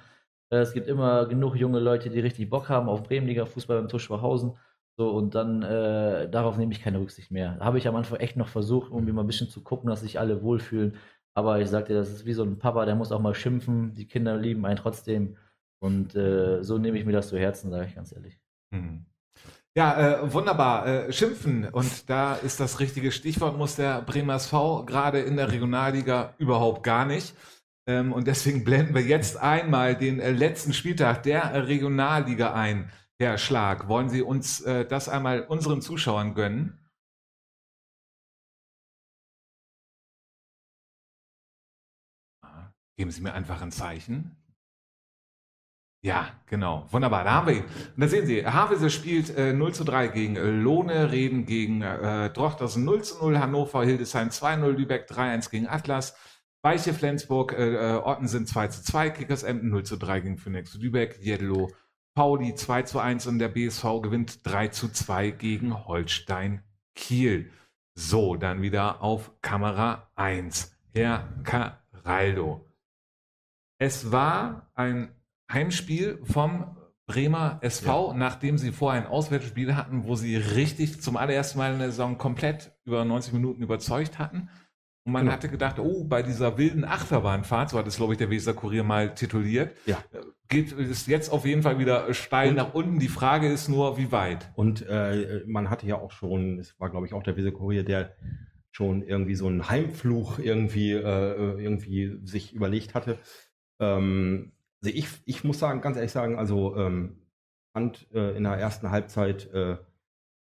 Äh, es gibt immer genug junge Leute, die richtig Bock haben auf Bremenliga-Fußball beim Tusch Schwachhausen. So, und dann äh, darauf nehme ich keine Rücksicht mehr. Habe ich am Anfang echt noch versucht, irgendwie mal ein bisschen zu gucken, dass sich alle wohlfühlen. Aber ich sagte, das ist wie so ein Papa, der muss auch mal schimpfen. Die Kinder lieben einen trotzdem. Und äh, so nehme ich mir das zu Herzen, sage ich ganz ehrlich. Mhm. Ja, äh, wunderbar. Äh, schimpfen. Und da ist das richtige Stichwort, muss der Bremer SV gerade in der Regionalliga überhaupt gar nicht. Ähm, und deswegen blenden wir jetzt einmal den äh, letzten Spieltag der Regionalliga ein. Herr Schlag, wollen Sie uns äh, das einmal unseren Zuschauern gönnen? Geben Sie mir einfach ein Zeichen. Ja, genau. Wunderbar. Da haben wir ihn. Und da sehen Sie, Havese spielt äh, 0 zu 3 gegen Lohne, Reden gegen äh, Drochtersen 0 zu 0, Hannover, Hildesheim 2-0, Lübeck 3-1 gegen Atlas, Weiche, Flensburg, äh, äh Ottensen 2 zu 2, Kickers Emden 0 zu 3 gegen Phoenix Lübeck, Jedlo, Pauli 2 zu 1 und der BSV gewinnt 3 zu 2 gegen Holstein Kiel. So, dann wieder auf Kamera 1. Herr Caraldo. Es war ein Heimspiel vom Bremer SV, ja. nachdem sie vorher ein Auswärtsspiel hatten, wo sie richtig zum allerersten Mal in der Saison komplett über 90 Minuten überzeugt hatten. Und man genau. hatte gedacht, oh, bei dieser wilden Achterbahnfahrt, so hat es, glaube ich, der Weser Kurier mal tituliert, ja. geht es jetzt auf jeden Fall wieder steil und, nach unten. Die Frage ist nur, wie weit. Und äh, man hatte ja auch schon, es war, glaube ich, auch der Weser Kurier, der schon irgendwie so einen Heimfluch irgendwie, äh, irgendwie sich überlegt hatte. Ähm, also ich, ich muss sagen, ganz ehrlich sagen, also ähm, fand äh, in der ersten Halbzeit, äh,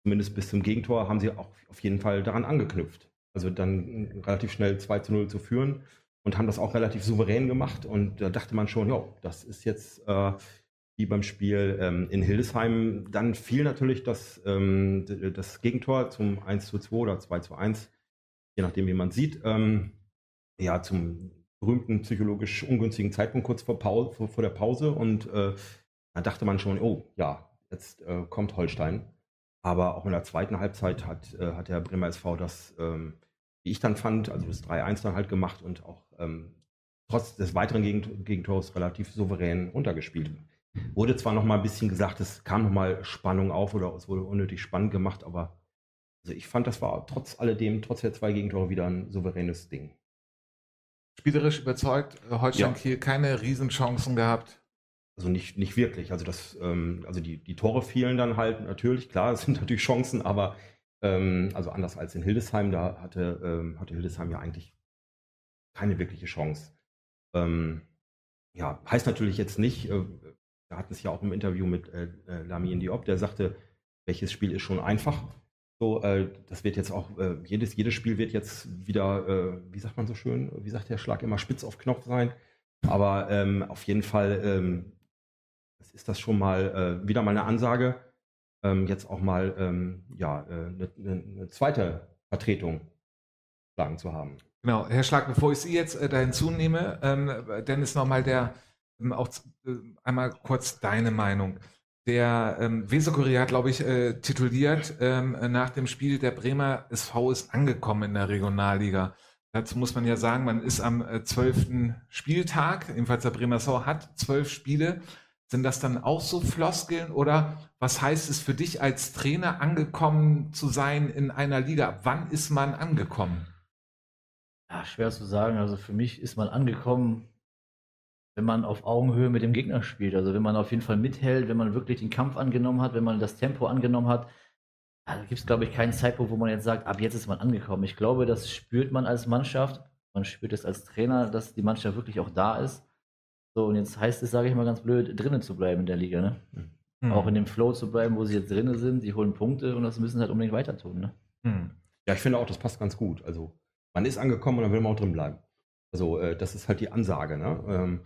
zumindest bis zum Gegentor, haben sie auch auf jeden Fall daran angeknüpft. Also dann relativ schnell 2 zu 0 zu führen und haben das auch relativ souverän gemacht. Und da dachte man schon, ja, das ist jetzt äh, wie beim Spiel ähm, in Hildesheim. Dann fiel natürlich das, ähm, das Gegentor zum 1 zu 2 oder 2 zu 1, je nachdem, wie man sieht. Ähm, ja, zum berühmten psychologisch ungünstigen Zeitpunkt kurz vor, Pause, vor, vor der Pause und äh, da dachte man schon, oh ja, jetzt äh, kommt Holstein. Aber auch in der zweiten Halbzeit hat, äh, hat der Bremer SV das, ähm, wie ich dann fand, also das 3-1 dann halt gemacht und auch ähm, trotz des weiteren Gegent Gegentors relativ souverän runtergespielt. Wurde zwar noch mal ein bisschen gesagt, es kam noch mal Spannung auf oder es wurde unnötig spannend gemacht, aber also ich fand, das war trotz alledem, trotz der zwei Gegentore wieder ein souveränes Ding spielerisch überzeugt. Holstein ja. Kiel keine Riesenchancen gehabt. Also nicht, nicht wirklich. Also das, ähm, also die, die Tore fielen dann halt natürlich, klar, es sind natürlich Chancen, aber ähm, also anders als in Hildesheim, da hatte, ähm, hatte Hildesheim ja eigentlich keine wirkliche Chance. Ähm, ja, heißt natürlich jetzt nicht, äh, wir hatten es ja auch im Interview mit äh, äh Lamin Diop, der sagte, welches Spiel ist schon einfach. So, äh, das wird jetzt auch, äh, jedes, jedes Spiel wird jetzt wieder, äh, wie sagt man so schön, wie sagt der Schlag immer, spitz auf Knopf sein. Aber ähm, auf jeden Fall ähm, ist das schon mal äh, wieder mal eine Ansage, ähm, jetzt auch mal ähm, ja, eine, äh, eine, eine, zweite Vertretung schlagen zu haben. Genau, Herr Schlag, bevor ich Sie jetzt äh, da hinzunehme, ähm, Dennis nochmal der, ähm, auch äh, einmal kurz deine Meinung. Der ähm, Weserkurier hat, glaube ich, äh, tituliert ähm, nach dem Spiel, der Bremer SV ist angekommen in der Regionalliga. Dazu muss man ja sagen, man ist am äh, zwölften äh, Spieltag, ebenfalls der Bremer SV hat zwölf Spiele. Sind das dann auch so Floskeln oder was heißt es für dich als Trainer angekommen zu sein in einer Liga? Wann ist man angekommen? Ja, schwer zu sagen. Also für mich ist man angekommen, wenn man auf Augenhöhe mit dem Gegner spielt. Also wenn man auf jeden Fall mithält, wenn man wirklich den Kampf angenommen hat, wenn man das Tempo angenommen hat. Da gibt es, glaube ich, keinen Zeitpunkt, wo man jetzt sagt, ab jetzt ist man angekommen. Ich glaube, das spürt man als Mannschaft. Man spürt es als Trainer, dass die Mannschaft wirklich auch da ist. So, und jetzt heißt es, sage ich mal ganz blöd, drinnen zu bleiben in der Liga. Ne? Hm. Auch in dem Flow zu bleiben, wo sie jetzt drinnen sind. Die holen Punkte und das müssen sie halt unbedingt weiter tun. Ne? Hm. Ja, ich finde auch, das passt ganz gut. Also, man ist angekommen und dann will man auch drin bleiben. Also, äh, das ist halt die Ansage. Ne? Ähm,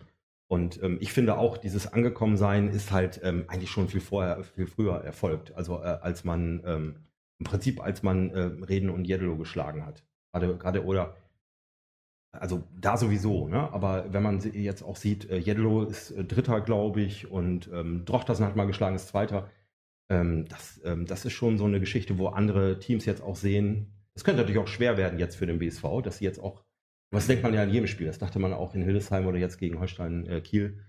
und ähm, ich finde auch, dieses Angekommensein ist halt ähm, eigentlich schon viel vorher, viel früher erfolgt. Also, äh, als man ähm, im Prinzip, als man äh, Reden und Jeddelo geschlagen hat. Gerade, gerade oder also da sowieso, ne? aber wenn man jetzt auch sieht, äh, Jeddelo ist äh, Dritter, glaube ich, und ähm, Drochtersen hat mal geschlagen, ist Zweiter. Ähm, das, ähm, das ist schon so eine Geschichte, wo andere Teams jetzt auch sehen. Es könnte natürlich auch schwer werden jetzt für den BSV, dass sie jetzt auch, was denkt man ja in jedem Spiel, das dachte man auch in Hildesheim oder jetzt gegen Holstein äh, Kiel,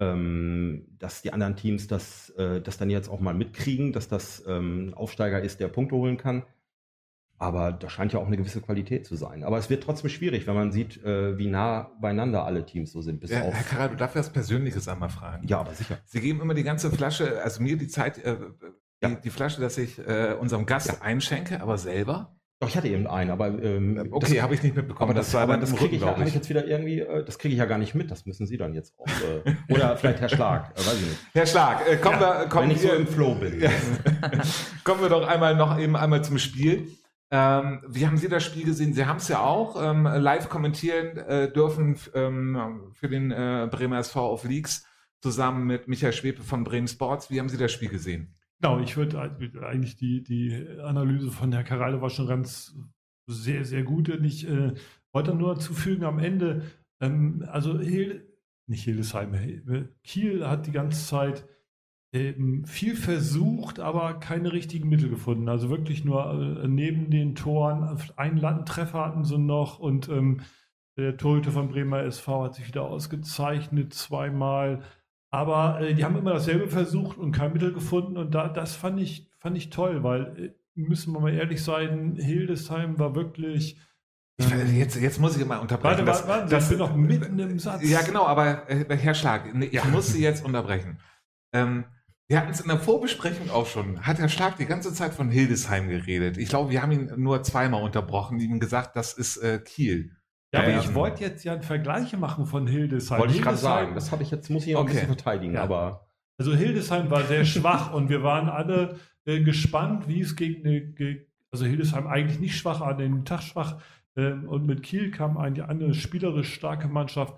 ähm, dass die anderen Teams das, äh, das dann jetzt auch mal mitkriegen, dass das ähm, ein Aufsteiger ist, der Punkte holen kann. Aber da scheint ja auch eine gewisse Qualität zu sein. Aber es wird trotzdem schwierig, wenn man sieht, äh, wie nah beieinander alle Teams so sind. Bis Ja, auf, Herr Karal, du darfst was Persönliches einmal fragen. ja, aber sicher. Sie geben immer die ganze Flasche, also mir die Zeit, äh, die, Ja. die Flasche, dass ich äh, unserem Gast Ja. einschenke, aber selber? Doch, ich hatte eben einen, aber ähm, Okay, habe ich nicht mitbekommen. Aber das, aber beim das kriege ich, ja- ich jetzt wieder irgendwie, äh, das kriege ich ja gar nicht mit. Das müssen Sie dann jetzt auch. Äh, oder vielleicht Herr Schlag, äh, weiß ich nicht. Herr Schlag, äh, kommen wir, kommen Wenn ich so im Flow bin. Ja. kommen wir doch einmal noch eben einmal zum Spiel. Ähm, wie haben Sie das Spiel gesehen? Sie haben es ja auch ähm, live kommentieren äh, dürfen ähm, für den äh, Bremer SV auf Leaks zusammen mit Michael Schwepe von Bremen Sports. Wie haben Sie das Spiel gesehen? Genau, ich würde eigentlich die, die Analyse von Herrn Karale war schon ganz sehr, sehr gut. Und ich äh, wollte nur zufügen am Ende, ähm, also Hil nicht Hildesheim, Hil- Kiel hat die ganze Zeit ähm, viel versucht, aber keine richtigen Mittel gefunden. Also wirklich nur äh, neben den Toren, einen Lattentreffer hatten sie noch und ähm, der Torhüter von Bremer SV hat sich wieder ausgezeichnet zweimal. Aber äh, die haben immer dasselbe versucht und kein Mittel gefunden. Und da, das fand ich, fand ich toll, weil, äh, müssen wir mal ehrlich sein, Hildesheim war wirklich. Ich, jetzt, jetzt muss ich mal unterbrechen. Warte, Das- warte, warte, das- ich bin noch mitten im Satz. Ja, genau, aber äh, Herr Schlag, nee, ich muss Sie jetzt unterbrechen. Ähm, wir hatten es in der Vorbesprechung auch schon. Hat Herr Schlag die ganze Zeit von Hildesheim geredet. Ich glaube, wir haben ihn nur zweimal unterbrochen, ihm gesagt, das ist äh, Kiel. Ja, aber Ja, ich ja. wollte jetzt ja Vergleiche machen von Hildesheim. Wollte ich gerade sagen. Das habe ich jetzt, muss ich noch Okay. ein bisschen verteidigen. Ja. Aber Also Hildesheim war sehr schwach und wir waren alle äh, gespannt, wie es gegen eine, ge also Hildesheim eigentlich nicht schwach, an dem Tag schwach. ähm, und mit Kiel kam eine, eine spielerisch starke Mannschaft.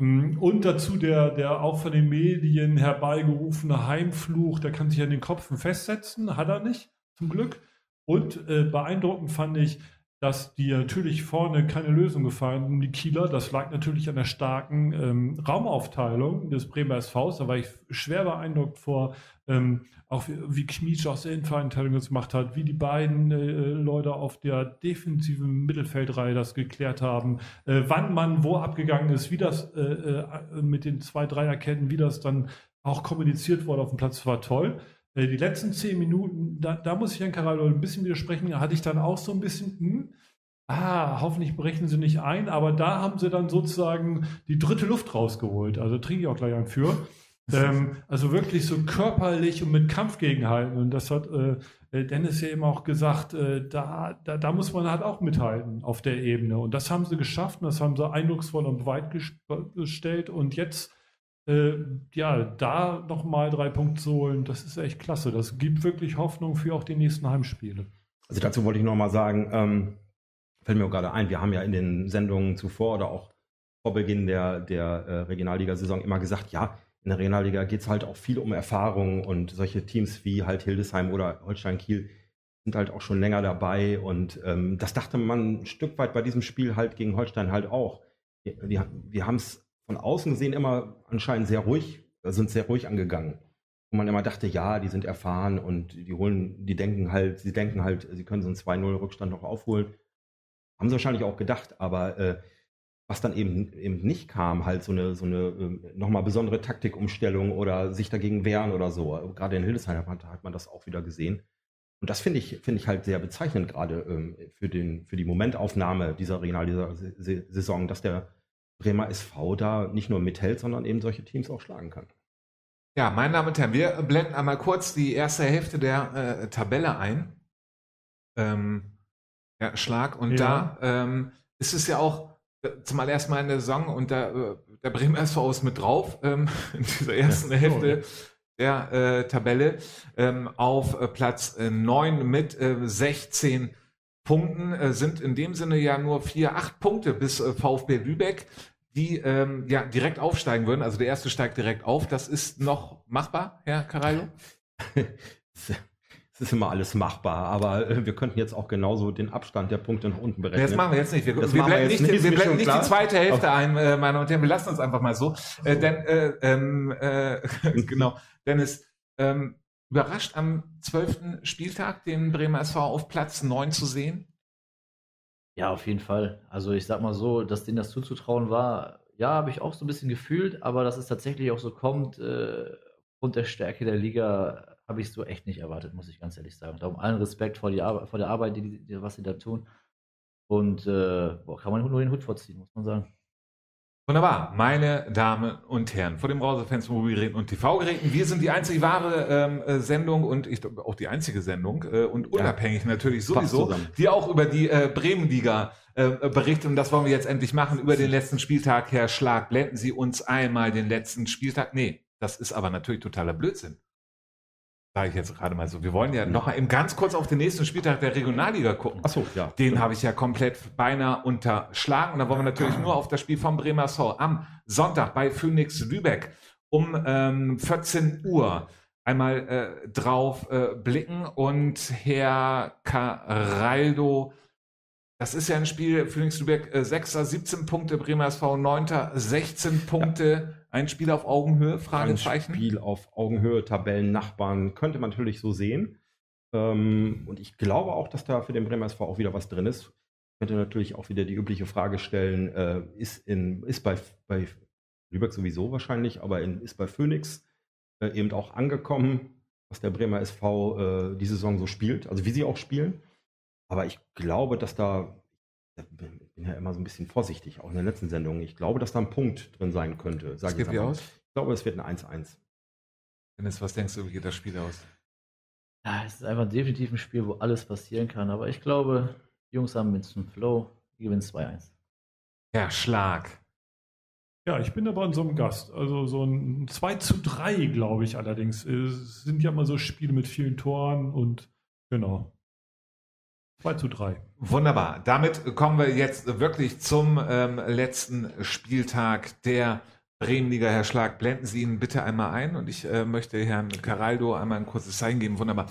Ähm, Und dazu der, der auch von den Medien herbeigerufene Heimfluch, der kann sich an den Kopfen festsetzen, hat er nicht, zum Glück. Und äh, beeindruckend fand ich, dass die natürlich vorne keine Lösung gefallen haben, die Kieler. Das lag natürlich an der starken ähm, Raumaufteilung des Bremer SVs. Da war ich schwer beeindruckt vor, ähm, auch wie, Kmietsch aus der Innenverteidigung gemacht hat, wie die beiden äh, Leute auf der defensiven Mittelfeldreihe das geklärt haben, äh, wann man wo abgegangen ist, wie das äh, äh, mit den zwei Dreierketten, wie das dann auch kommuniziert wurde auf dem Platz, war toll. Äh, Die letzten zehn Minuten, da, da muss ich Herrn Carallo ein bisschen widersprechen, da hatte ich dann auch so ein bisschen, hm, ah, hoffentlich brechen sie nicht ein, aber da haben sie dann sozusagen die dritte Luft rausgeholt. Also trinke ich auch gleich einen für. ähm, also wirklich so körperlich und mit Kampf gegenhalten. Und das hat äh, äh, Dennis ja eben auch gesagt, äh, da, da, da muss man halt auch mithalten auf der Ebene. Und das haben sie geschafft und das haben sie eindrucksvoll und ges- gestellt. Und jetzt äh, ja, da nochmal drei Punkte zu holen, das ist echt klasse. Das gibt wirklich Hoffnung für auch die nächsten Heimspiele. also dazu wollte ich noch mal sagen, ähm, fällt mir auch gerade ein, wir haben ja in den Sendungen zuvor oder auch vor Beginn der, der äh, Regionalliga-Saison immer gesagt, ja, in der Regionalliga geht es halt auch viel um Erfahrung und solche Teams wie halt Hildesheim oder Holstein Kiel sind halt auch schon länger dabei und ähm, das dachte man ein Stück weit bei diesem Spiel halt gegen Holstein halt auch. Wir, wir haben es von außen gesehen immer anscheinend sehr ruhig, äh, sind sehr ruhig angegangen. Und man immer dachte, ja, die sind erfahren und die holen, die denken halt, sie denken halt, sie können so einen 2-0 Rückstand noch aufholen. Haben sie wahrscheinlich auch gedacht, aber äh, was dann eben, eben nicht kam, halt so eine, so eine ähm, nochmal besondere Taktikumstellung oder sich dagegen wehren oder so. Gerade in Hildesheim hat, hat man das auch wieder gesehen. Und das finde ich, finde ich halt sehr bezeichnend gerade ähm, für, für die Momentaufnahme dieser Regionalliga-Saison, dass der Bremer SV da nicht nur mithält, sondern eben solche Teams auch schlagen kann. Ja, meine Damen und Herren, wir blenden einmal kurz die erste Hälfte der äh, Tabelle ein. Ähm, ja, Schlag. Und Ja. da ähm, ist es ja auch äh, zumal erstmal in der Saison und da, äh, der Bremer SV ist mit drauf ähm, in dieser ersten Ja, Hälfte der äh, Tabelle ähm, auf äh, Platz äh, 9 mit äh, 16 Punkten äh, sind in dem Sinne ja nur vier, acht Punkte bis äh, VfB Lübeck, die ähm, ja direkt aufsteigen würden. Also der erste steigt direkt auf. Das ist noch machbar, Herr Carallo? Es ist immer alles machbar, aber äh, wir könnten jetzt auch genauso den Abstand der Punkte nach unten berechnen. Das machen wir jetzt nicht. Wir, Das wir blenden nicht, nicht, wir blenden nicht die zweite Hälfte Okay. ein, äh, meine Damen und Herren. Wir lassen uns einfach mal so. Äh, denn, äh, äh, genau, Dennis, ähm, überrascht am 12. Spieltag den Bremer SV auf Platz 9 zu sehen? Ja, auf jeden Fall. Also ich sag mal so, dass denen das zuzutrauen war, ja, habe ich auch so ein bisschen gefühlt, aber dass es tatsächlich auch so kommt, äh, der Stärke der Liga, habe ich so echt nicht erwartet, muss ich ganz ehrlich sagen. Darum allen Respekt vor, die Arbeit, vor der Arbeit, die, die, was sie da tun. Und äh, boah, kann man nur den Hut vorziehen, muss man sagen. Wunderbar, meine Damen und Herren, vor dem Browserfans, Mobilgeräten und TV-Geräten. Wir sind die einzig wahre ähm, äh, Sendung und ich glaube auch die einzige Sendung äh, und unabhängig natürlich Passt sowieso, die auch über die äh, Bremenliga äh, berichtet. Und das wollen wir jetzt endlich machen über den letzten Spieltag. Herr Schlag, blenden Sie uns einmal den letzten Spieltag. Nee, das ist aber natürlich totaler Blödsinn. Sage ich jetzt gerade mal so. Wir wollen ja noch mal eben ganz kurz auf den nächsten Spieltag der Regionalliga gucken. Achso, ja. Den habe ich ja komplett beinahe unterschlagen. Und da wollen wir natürlich nur auf das Spiel vom Bremer SV am Sonntag bei Phoenix Lübeck um ähm, 14 Uhr einmal äh, drauf äh, blicken. Und Herr Caraldo, das ist ja ein Spiel, Phoenix Lübeck äh, 6er, 17 Punkte, Bremer SV 9. 16 Punkte, ein Spiel auf Augenhöhe, Ein Fragezeichen. Spiel auf Augenhöhe, Tabellennachbarn, könnte man natürlich so sehen. Ähm, und ich glaube auch, dass da für den Bremer SV auch wieder was drin ist. Könnte natürlich auch wieder die übliche Frage stellen, äh, ist, in, ist bei, bei Lübeck sowieso wahrscheinlich, aber in, ist bei Phoenix äh, eben auch angekommen, was der Bremer SV äh, die Saison so spielt, also wie sie auch spielen. Aber ich glaube, dass da, ich bin ja immer so ein bisschen vorsichtig, auch in der letzten Sendung, ich glaube, dass da ein Punkt drin sein könnte. Sag ich aus? Ich glaube, es wird ein 1-1. Dennis, was denkst du, wie geht das Spiel aus? Ja, es ist einfach definitiv ein Spiel, wo alles passieren kann. Aber ich glaube, die Jungs haben mit dem Flow, die gewinnen 2-1. Herr Schlag. Ja, ich bin da bei unserem Gast. Also so ein 2 zu 3, glaube ich allerdings. Es sind ja immer so Spiele mit vielen Toren und genau. 2 zu 3. Wunderbar. Damit kommen wir jetzt wirklich zum ähm, letzten Spieltag der Bremenliga. Herr Schlag, blenden Sie ihn bitte einmal ein und ich äh, möchte Herrn Caraldo einmal ein kurzes Zeichen geben. Wunderbar.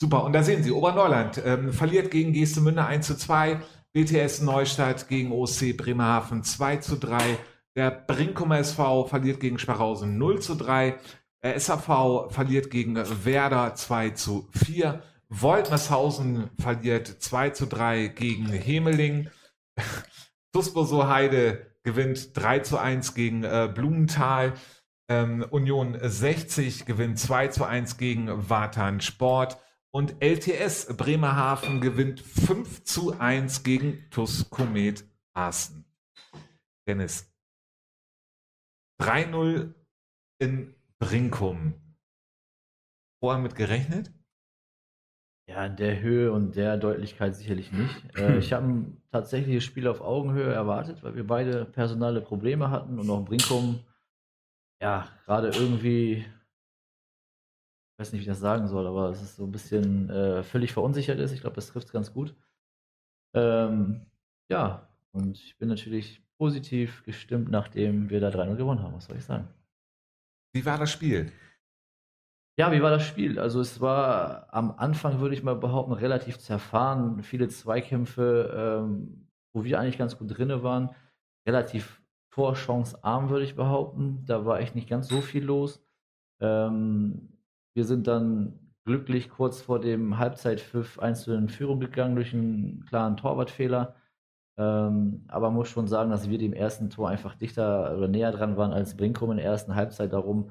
Super. Und da sehen Sie, Oberneuland ähm, verliert gegen Geestemünde 1 zu 2. BTS Neustadt gegen OC Bremerhaven 2 zu 3. Der Brinkumer SV verliert gegen Sparhausen 0 zu 3. Der SAV verliert gegen Werder 2 zu 4. Woltmershausen verliert 2 zu 3 gegen Hemeling. Tusboso Heide gewinnt 3 zu 1 gegen äh, Blumenthal. Ähm, Union 60 gewinnt 2 zu 1 gegen Watan Sport. Und LTS Bremerhaven gewinnt 5 zu 1 gegen TUS Komet Aßen. Dennis. 3-0 in Brinkum. Vorher mit gerechnet? Ja, in der Höhe und der Deutlichkeit sicherlich nicht. Äh, ich habe ein tatsächliches Spiel auf Augenhöhe erwartet, weil wir beide personale Probleme hatten und auch Brinkum, ja, gerade irgendwie, ich weiß nicht, wie ich das sagen soll, aber es ist so ein bisschen äh, völlig verunsichert ist. Ich glaube, das trifft es ganz gut. Ähm, ja, und ich bin natürlich positiv gestimmt, nachdem wir da 3-0 gewonnen haben. Was soll ich sagen? Wie war das Spiel? Ja, wie war das Spiel? Also es war am Anfang, würde ich mal behaupten, relativ zerfahren. Viele Zweikämpfe, ähm, wo wir eigentlich ganz gut drinne waren. Relativ torchancearm, würde ich behaupten. Da war echt nicht ganz so viel los. Ähm, wir sind dann glücklich kurz vor dem Halbzeitpfiff 1 zu in Führung gegangen durch einen klaren Torwartfehler. Ähm, aber muss schon sagen, dass wir dem ersten Tor einfach dichter oder näher dran waren als Brinkum in der ersten Halbzeit. Darum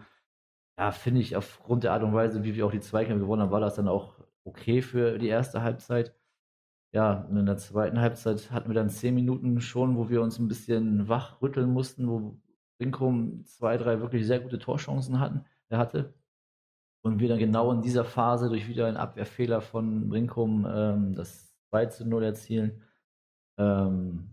ja, finde ich, aufgrund der Art und Weise, wie wir auch die Zweikämpfe gewonnen haben, war das dann auch okay für die erste Halbzeit. Ja, und in der zweiten Halbzeit hatten wir dann zehn Minuten schon, wo wir uns ein bisschen wach rütteln mussten, wo Brinkum zwei, drei wirklich sehr gute Torchancen hatten, er hatte. Und wir dann genau in dieser Phase durch wieder einen Abwehrfehler von Brinkum ähm, das 2 zu 0 erzielen. Ähm,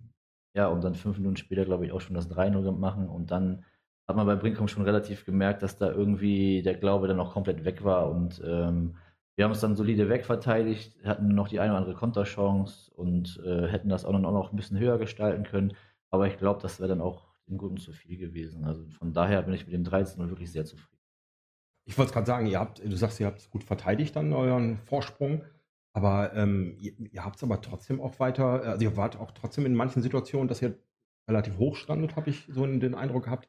ja, und dann fünf Minuten später, glaube ich, auch schon das 3-0 machen. Und dann hat man bei Brinkum schon relativ gemerkt, dass da irgendwie der Glaube dann auch komplett weg war. Und ähm, wir haben es dann solide wegverteidigt, hatten noch die eine oder andere Konterchance und äh, hätten das auch noch ein bisschen höher gestalten können. Aber ich glaube, das wäre dann auch im Guten zu viel gewesen. Also von daher bin ich mit dem 13 wirklich sehr zufrieden. Ich wollte gerade sagen, ihr habt, du sagst, ihr habt gut verteidigt dann euren Vorsprung, aber ähm, ihr, ihr habt es aber trotzdem auch weiter, also ihr wart auch trotzdem in manchen Situationen, dass ihr relativ hoch standet, habe ich so den Eindruck gehabt,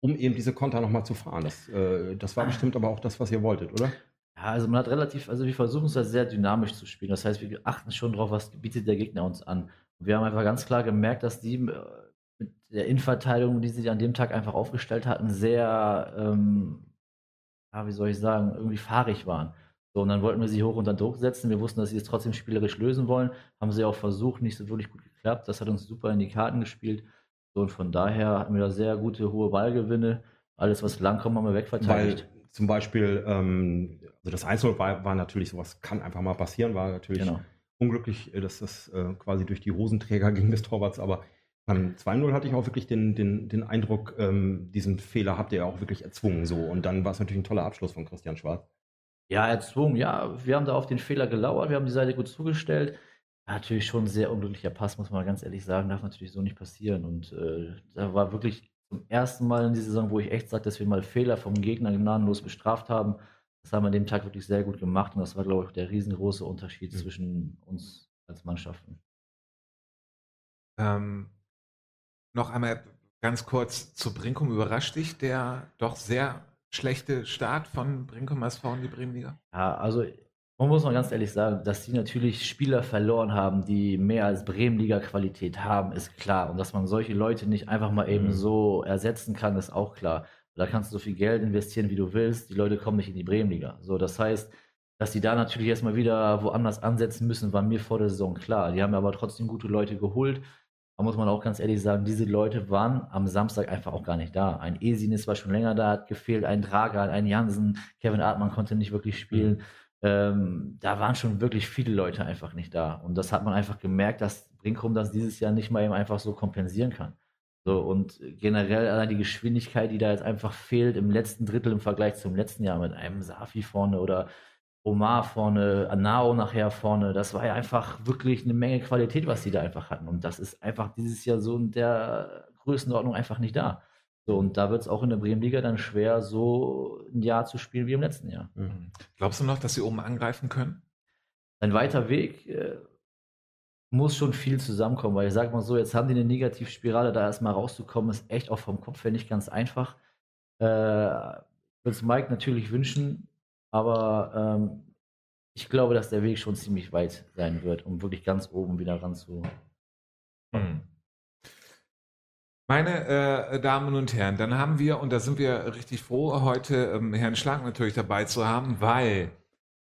um eben diese Konter nochmal zu fahren. Das, äh, das war ah. bestimmt aber auch das, was ihr wolltet, oder? Ja, also man hat relativ, also wir versuchen es ja sehr dynamisch zu spielen. Das heißt, wir achten schon darauf, was bietet der Gegner uns an. Und wir haben einfach ganz klar gemerkt, dass die äh, mit der Innenverteidigung, die sie an dem Tag einfach aufgestellt hatten, sehr, ähm, ja, wie soll ich sagen, irgendwie fahrig waren. So, und dann wollten wir sie hoch unter Druck setzen. Wir wussten, dass sie es trotzdem spielerisch lösen wollen. Haben sie auch versucht, nicht so wirklich gut geklappt. Das hat uns super in die Karten gespielt. So, und von daher hatten wir da sehr gute hohe Ballgewinne. Alles, was lang kommt, haben wir wegverteidigt. Weil zum Beispiel, ähm, also das Einzel war, war, natürlich sowas, kann einfach mal passieren, war natürlich genau. unglücklich, äh, dass das äh, quasi durch die Hosenträger ging des Torwarts, aber beim 2-0 hatte ich auch wirklich den, den, den Eindruck, ähm, diesen Fehler habt ihr ja auch wirklich erzwungen so. Und dann war es natürlich ein toller Abschluss von Christian Schwarz. Ja, erzwungen, ja. Wir haben da auf den Fehler gelauert, wir haben die Seite gut zugestellt. Natürlich schon ein sehr unglücklicher Pass, muss man ganz ehrlich sagen. Darf natürlich so nicht passieren. Und äh, da war wirklich zum ersten Mal in dieser Saison, wo ich echt sage, dass wir mal Fehler vom Gegner gnadenlos bestraft haben. Das haben wir an dem Tag wirklich sehr gut gemacht. Und das war, glaube ich, der riesengroße Unterschied mhm. zwischen uns als Mannschaften. Ähm, noch einmal ganz kurz zu Brinkum. Überrascht dich der doch sehr schlechte Start von Brinkum SV in die Bremenliga? Ja, also man muss mal ganz ehrlich sagen, dass sie natürlich Spieler verloren haben, die mehr als Bremenliga-Qualität haben, ist klar. Und dass man solche Leute nicht einfach mal eben mhm. so ersetzen kann, ist auch klar. Da kannst du so viel Geld investieren, wie du willst. Die Leute kommen nicht in die Bremenliga. So, das heißt, dass die da natürlich erstmal wieder woanders ansetzen müssen, war mir vor der Saison klar. Die haben aber trotzdem gute Leute geholt. Da muss man auch ganz ehrlich sagen, diese Leute waren am Samstag einfach auch gar nicht da. Ein Esinis war schon länger da, hat gefehlt, ein Dragan, ein Jansen, Kevin Artmann konnte nicht wirklich spielen. Mhm ähm, da waren schon wirklich viele Leute einfach nicht da. Und das hat man einfach gemerkt, dass Brinkum das dieses Jahr nicht mal eben einfach so kompensieren kann. So, und generell allein die Geschwindigkeit, die da jetzt einfach fehlt im letzten Drittel im Vergleich zum letzten Jahr mit einem Safi vorne oder Omar vorne, Anao nachher vorne, das war ja einfach wirklich eine Menge Qualität, was sie da einfach hatten. Und das ist einfach dieses Jahr so in der Größenordnung einfach nicht da. So, und da wird es auch in der Bremenliga dann schwer, so ein Jahr zu spielen wie im letzten Jahr. Mhm. Glaubst du noch, dass sie oben angreifen können? Ein weiter Weg äh, muss schon viel zusammenkommen, weil ich sage mal so, jetzt haben die eine Negativspirale, da erstmal rauszukommen, ist echt auch vom Kopf her nicht ganz einfach. Äh, würde es Mike natürlich wünschen, aber ähm, ich glaube, dass der Weg schon ziemlich weit sein wird, um wirklich ganz oben wieder ranzukommen. Mhm. Meine äh, Damen und Herren, dann haben wir, und da sind wir richtig froh, heute ähm, Herrn Schlag natürlich dabei zu haben, weil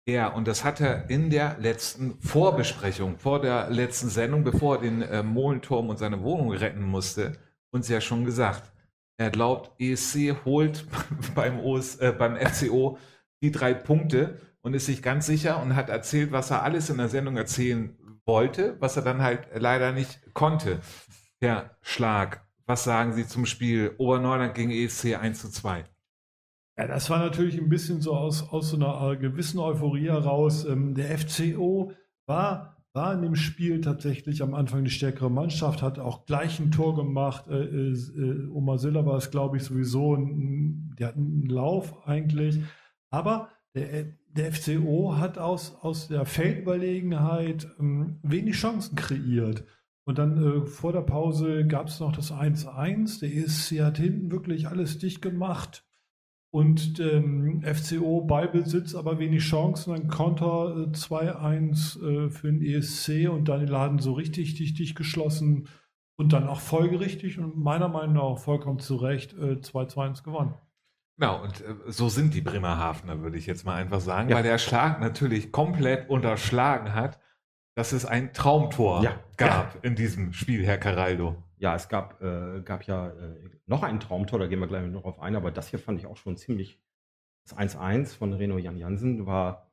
er, und das hat er in der letzten Vorbesprechung, vor der letzten Sendung, bevor er den äh, Molenturm und seine Wohnung retten musste, uns ja schon gesagt, er glaubt, ESC holt beim, OS, äh, beim FCO die drei Punkte und ist sich ganz sicher und hat erzählt, was er alles in der Sendung erzählen wollte, was er dann halt leider nicht konnte. Herr Schlag, was sagen Sie zum Spiel Oberneuland gegen ESC 1 zu 2? Ja, das war natürlich ein bisschen so aus, aus so einer äh, gewissen Euphorie heraus. Ähm, der FCO war, war in dem Spiel tatsächlich am Anfang die stärkere Mannschaft, hat auch gleich ein Tor gemacht. Äh, äh, Oma Silla war es, glaube ich, sowieso, ein, die hatten einen Lauf eigentlich. Aber der, der FCO hat aus, aus der Feldüberlegenheit ähm, wenig Chancen kreiert. Und dann äh, vor der Pause gab es noch das 1-1. Der ESC hat hinten wirklich alles dicht gemacht. Und ähm, FCO Ballbesitz, aber wenig Chancen. Dann Konter äh, 2-1 äh, für den ESC und dann den Laden so richtig dicht, dicht geschlossen. Und dann auch folgerichtig und meiner Meinung nach auch vollkommen zu Recht 2-2-1 äh, gewonnen. Genau, und äh, so sind die Bremerhavener, würde ich jetzt mal einfach sagen, Ja. weil der Schlag natürlich komplett unterschlagen hat, dass es ein Traumtor Ja. gab in diesem Spiel, Herr Caraldo. Ja, es gab, äh, gab ja äh, noch ein Traumtor, da gehen wir gleich noch auf ein, aber das hier fand ich auch schon ziemlich. Das 1-1 von Reno Jan Jansen war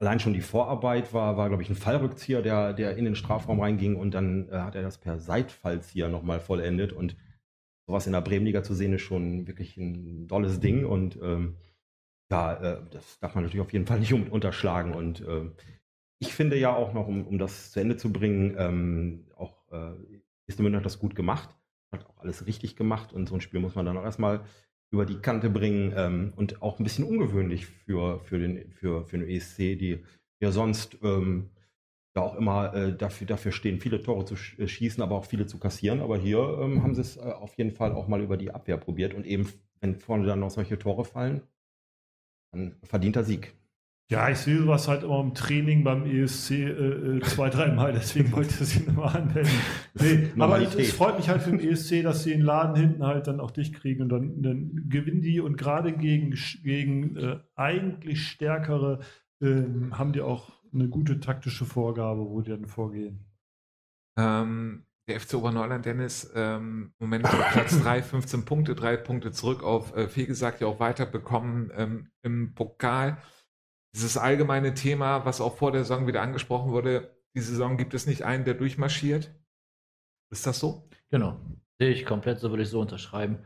allein schon die Vorarbeit, war, war glaube ich, ein Fallrückzieher, der, der in den Strafraum reinging und dann äh, hat er das per Seitfallzieher nochmal vollendet und sowas in der Bremenliga zu sehen ist schon wirklich ein tolles Ding und ähm, ja, äh, das darf man natürlich auf jeden Fall nicht un- unterschlagen und ähm, ich finde ja auch noch, um, um das zu Ende zu bringen, ähm, auch äh, München hat das gut gemacht, hat auch alles richtig gemacht und so ein Spiel muss man dann auch erstmal über die Kante bringen ähm, und auch ein bisschen ungewöhnlich für, für, den, für, für den ESC, die ja sonst ähm, ja auch immer äh, dafür, dafür stehen, viele Tore zu äh, schießen, aber auch viele zu kassieren. Aber hier ähm, haben sie es äh, auf jeden Fall auch mal über die Abwehr probiert und eben, wenn vorne dann noch solche Tore fallen, dann verdienter Sieg. Ja, ich sehe sowas halt immer im Training beim ESC äh, äh, zwei, dreimal, deswegen wollte ich das hier nochmal anwenden. Nee, aber es, Normalität. es freut mich halt für den ESC, dass sie den Laden hinten halt dann auch dicht kriegen und dann, dann gewinnen die und gerade gegen, gegen äh, eigentlich stärkere ähm, haben die auch eine gute taktische Vorgabe, wo die dann vorgehen. Ähm, der FC Oberneuland, Dennis, ähm, im Moment Platz 3, 15 Punkte, drei Punkte zurück auf äh, Fegesack ja auch weiterbekommen ähm, im Pokal. Dieses allgemeine Thema, was auch vor der Saison wieder angesprochen wurde, die Saison gibt es nicht einen, der durchmarschiert. Ist das so? Genau. Sehe ich komplett, so würde ich so unterschreiben.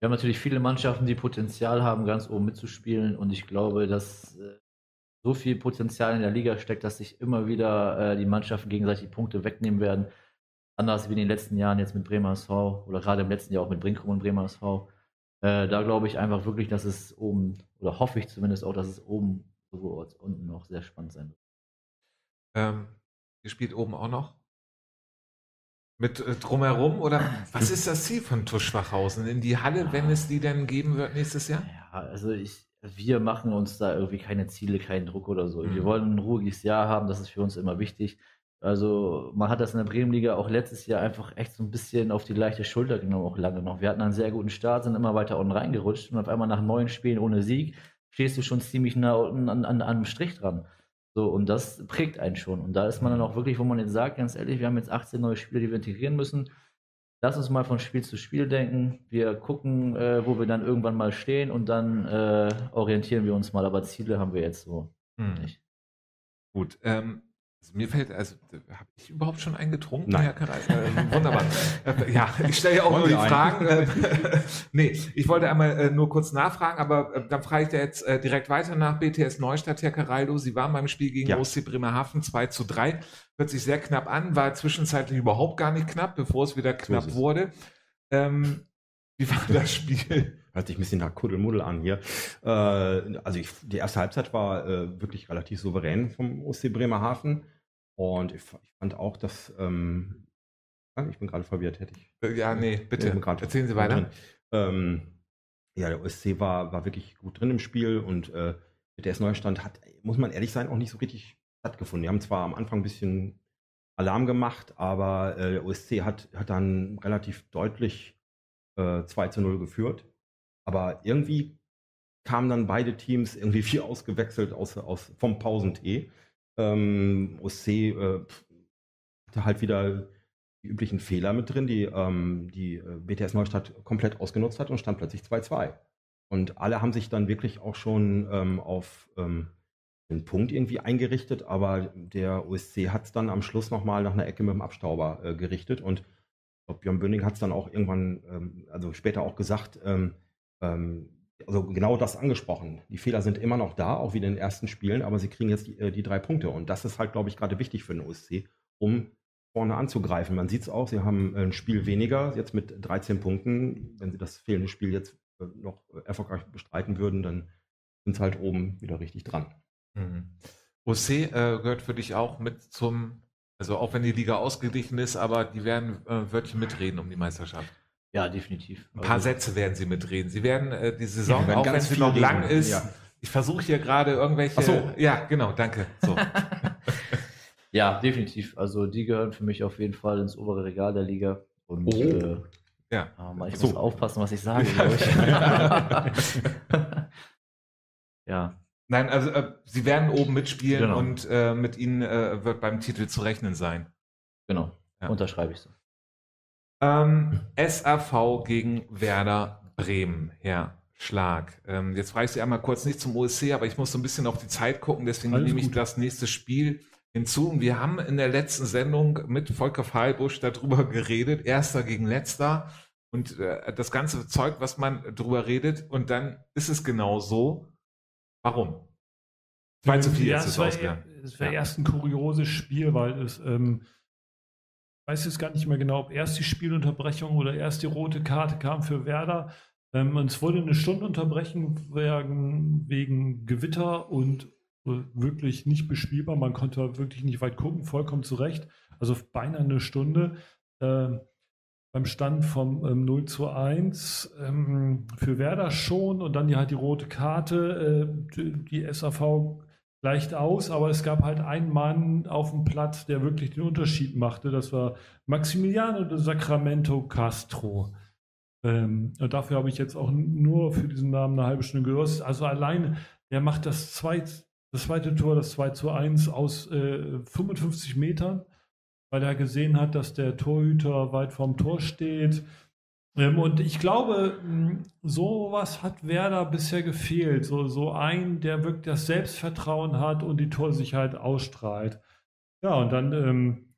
Wir haben natürlich viele Mannschaften, die Potenzial haben, ganz oben mitzuspielen. Und ich glaube, dass äh, so viel Potenzial in der Liga steckt, dass sich immer wieder äh, die Mannschaften gegenseitig Punkte wegnehmen werden. Anders wie in den letzten Jahren jetzt mit Bremer SV oder gerade im letzten Jahr auch mit Brinkum und Bremer SV. Äh, da glaube ich einfach wirklich, dass es oben, oder hoffe ich zumindest auch, dass es oben sowohl unten noch sehr spannend sein wird. Ähm, ihr spielt oben auch noch? Mit äh, drumherum? Oder was ist das Ziel von TuS Schwachhausen? In die Halle, wenn es die denn geben wird nächstes Jahr? Ja, also ich, wir machen uns da irgendwie keine Ziele, keinen Druck oder so. Wir Mhm. wollen ein ruhiges Jahr haben, das ist für uns immer wichtig. Also man hat das in der Bremenliga auch letztes Jahr einfach echt so ein bisschen auf die leichte Schulter genommen, auch lange noch. Wir hatten einen sehr guten Start, sind immer weiter unten reingerutscht und auf einmal nach neun Spielen ohne Sieg stehst du schon ziemlich nah an, an, an einem Strich dran. So, und das prägt einen schon. Und da ist man dann auch wirklich, wo man jetzt sagt, ganz ehrlich, wir haben jetzt 18 neue Spieler, die wir integrieren müssen. Lass uns mal von Spiel zu Spiel denken. Wir gucken, äh, wo wir dann irgendwann mal stehen und dann äh, orientieren wir uns mal. Aber Ziele haben wir jetzt so Hm. nicht. Gut, ähm, also mir fällt, also habe ich überhaupt schon einen getrunken, Nein. Herr Karai? Äh, wunderbar. ja, ich stelle ja auch Wollen nur die? Fragen. Äh, nee, ich wollte einmal äh, nur kurz nachfragen, aber äh, dann frage ich da jetzt äh, direkt weiter nach BTS Neustadt, Herr Caraldo. Sie waren beim Spiel gegen Ja. OSC Bremerhaven 2 zu 3. Hört sich sehr knapp an, war zwischenzeitlich überhaupt gar nicht knapp, bevor es wieder knapp es. wurde. Ähm, wie war das Spiel? Hört sich ein bisschen nach Kuddelmuddel an hier. Äh, also ich, die erste Halbzeit war äh, wirklich relativ souverän vom OSC Bremerhaven. Und ich, ich fand auch, dass ähm, ich bin gerade verwirrt, hätte ich. Äh, Ja, nee, bitte. Erzählen Sie weiter. Ähm, ja, der OSC war, war wirklich gut drin im Spiel und äh, mit der Neustand hat, muss man ehrlich sein, auch nicht so richtig stattgefunden. Die haben zwar am Anfang ein bisschen Alarm gemacht, aber äh, der OSC hat, hat dann relativ deutlich äh, 2 zu 0 geführt. Aber irgendwie kamen dann beide Teams irgendwie viel ausgewechselt aus, aus, vom Pausentee. Ähm, OSC äh, hatte halt wieder die üblichen Fehler mit drin, die ähm, die äh, BTS Neustadt komplett ausgenutzt hat und stand plötzlich 2-2. Und alle haben sich dann wirklich auch schon ähm, auf ähm, den Punkt irgendwie eingerichtet, aber der OSC hat es dann am Schluss nochmal nach einer Ecke mit dem Abstauber äh, gerichtet und Björn Böning hat es dann auch irgendwann, ähm, also später auch gesagt, ähm, ähm, also genau das angesprochen. Die Fehler sind immer noch da, auch wie in den ersten Spielen, aber sie kriegen jetzt die, äh, die drei Punkte. Und das ist halt, glaube ich, gerade wichtig für den OSC, um vorne anzugreifen. Man sieht es auch, sie haben ein Spiel weniger, jetzt mit 13 Punkten. Wenn sie das fehlende Spiel jetzt äh, noch erfolgreich bestreiten würden, dann sind sie halt oben wieder richtig dran. Mhm. OC äh, gehört für dich auch mit zum, also auch wenn die Liga ausgeglichen ist, aber die werden äh, Wörtchen mitreden um die Meisterschaft. Ja, definitiv. Ein paar Also, Sätze werden sie mitreden. Sie werden äh, die Saison, werden auch wenn ganz sie viel noch lang reden, ist, ja. ich versuche hier gerade irgendwelche. Ach so. Ja, genau, danke. So. ja, definitiv. Also die gehören für mich auf jeden Fall ins obere Regal der Liga. Und Oh. äh, Ja. Aber ich So. muss aufpassen, was ich sage, glaube ich. ja, Nein, also äh, sie werden oben mitspielen Genau. und äh, mit ihnen äh, wird beim Titel zu rechnen sein. genau. Ja. Unterschreibe ich so. Ähm, SAV gegen Werder Bremen, Herr Schlag. Ähm, jetzt frage ich Sie einmal kurz nicht zum OSC, aber ich muss so ein bisschen auf die Zeit gucken, deswegen Alles nehme ich gut. das nächste Spiel hinzu. Und wir haben in der letzten Sendung mit Volker Fahlbusch darüber geredet, erster gegen letzter und äh, das ganze Zeug, was man drüber redet. Und dann ist es genau so. Warum? 2 zu 4 ja, ist es war, ausgegangen. es war Ja. erst ein kurioses Spiel, weil es, ähm, ich weiß jetzt gar nicht mehr genau, ob erst die Spielunterbrechung oder erst die rote Karte kam für Werder. Ähm, es wurde eine Stundenunterbrechung wegen, wegen Gewitter und äh, wirklich nicht bespielbar. Man konnte wirklich nicht weit gucken, vollkommen zu Recht. Also beinahe eine Stunde. Ähm, beim Stand vom ähm, 0 zu 1 ähm, für Werder schon und dann die, halt die rote Karte. Äh, die, die SAV gleicht aus, aber es gab halt einen Mann auf dem Platz, der wirklich den Unterschied machte. Das war Maximiliano de Sacramento Castro. Ähm, und dafür habe ich jetzt auch nur für diesen Namen eine halbe Stunde gehört. Also allein, der macht das, zweit, das zweite Tor, das 2 zu 1 aus äh, 55 Metern, weil er gesehen hat, dass der Torhüter weit vorm Tor steht. Ähm, und ich glaube, mh, sowas hat Werder bisher gefehlt. So, so ein, der wirklich das Selbstvertrauen hat und die Torsicherheit ausstrahlt. Ja, und dann ähm,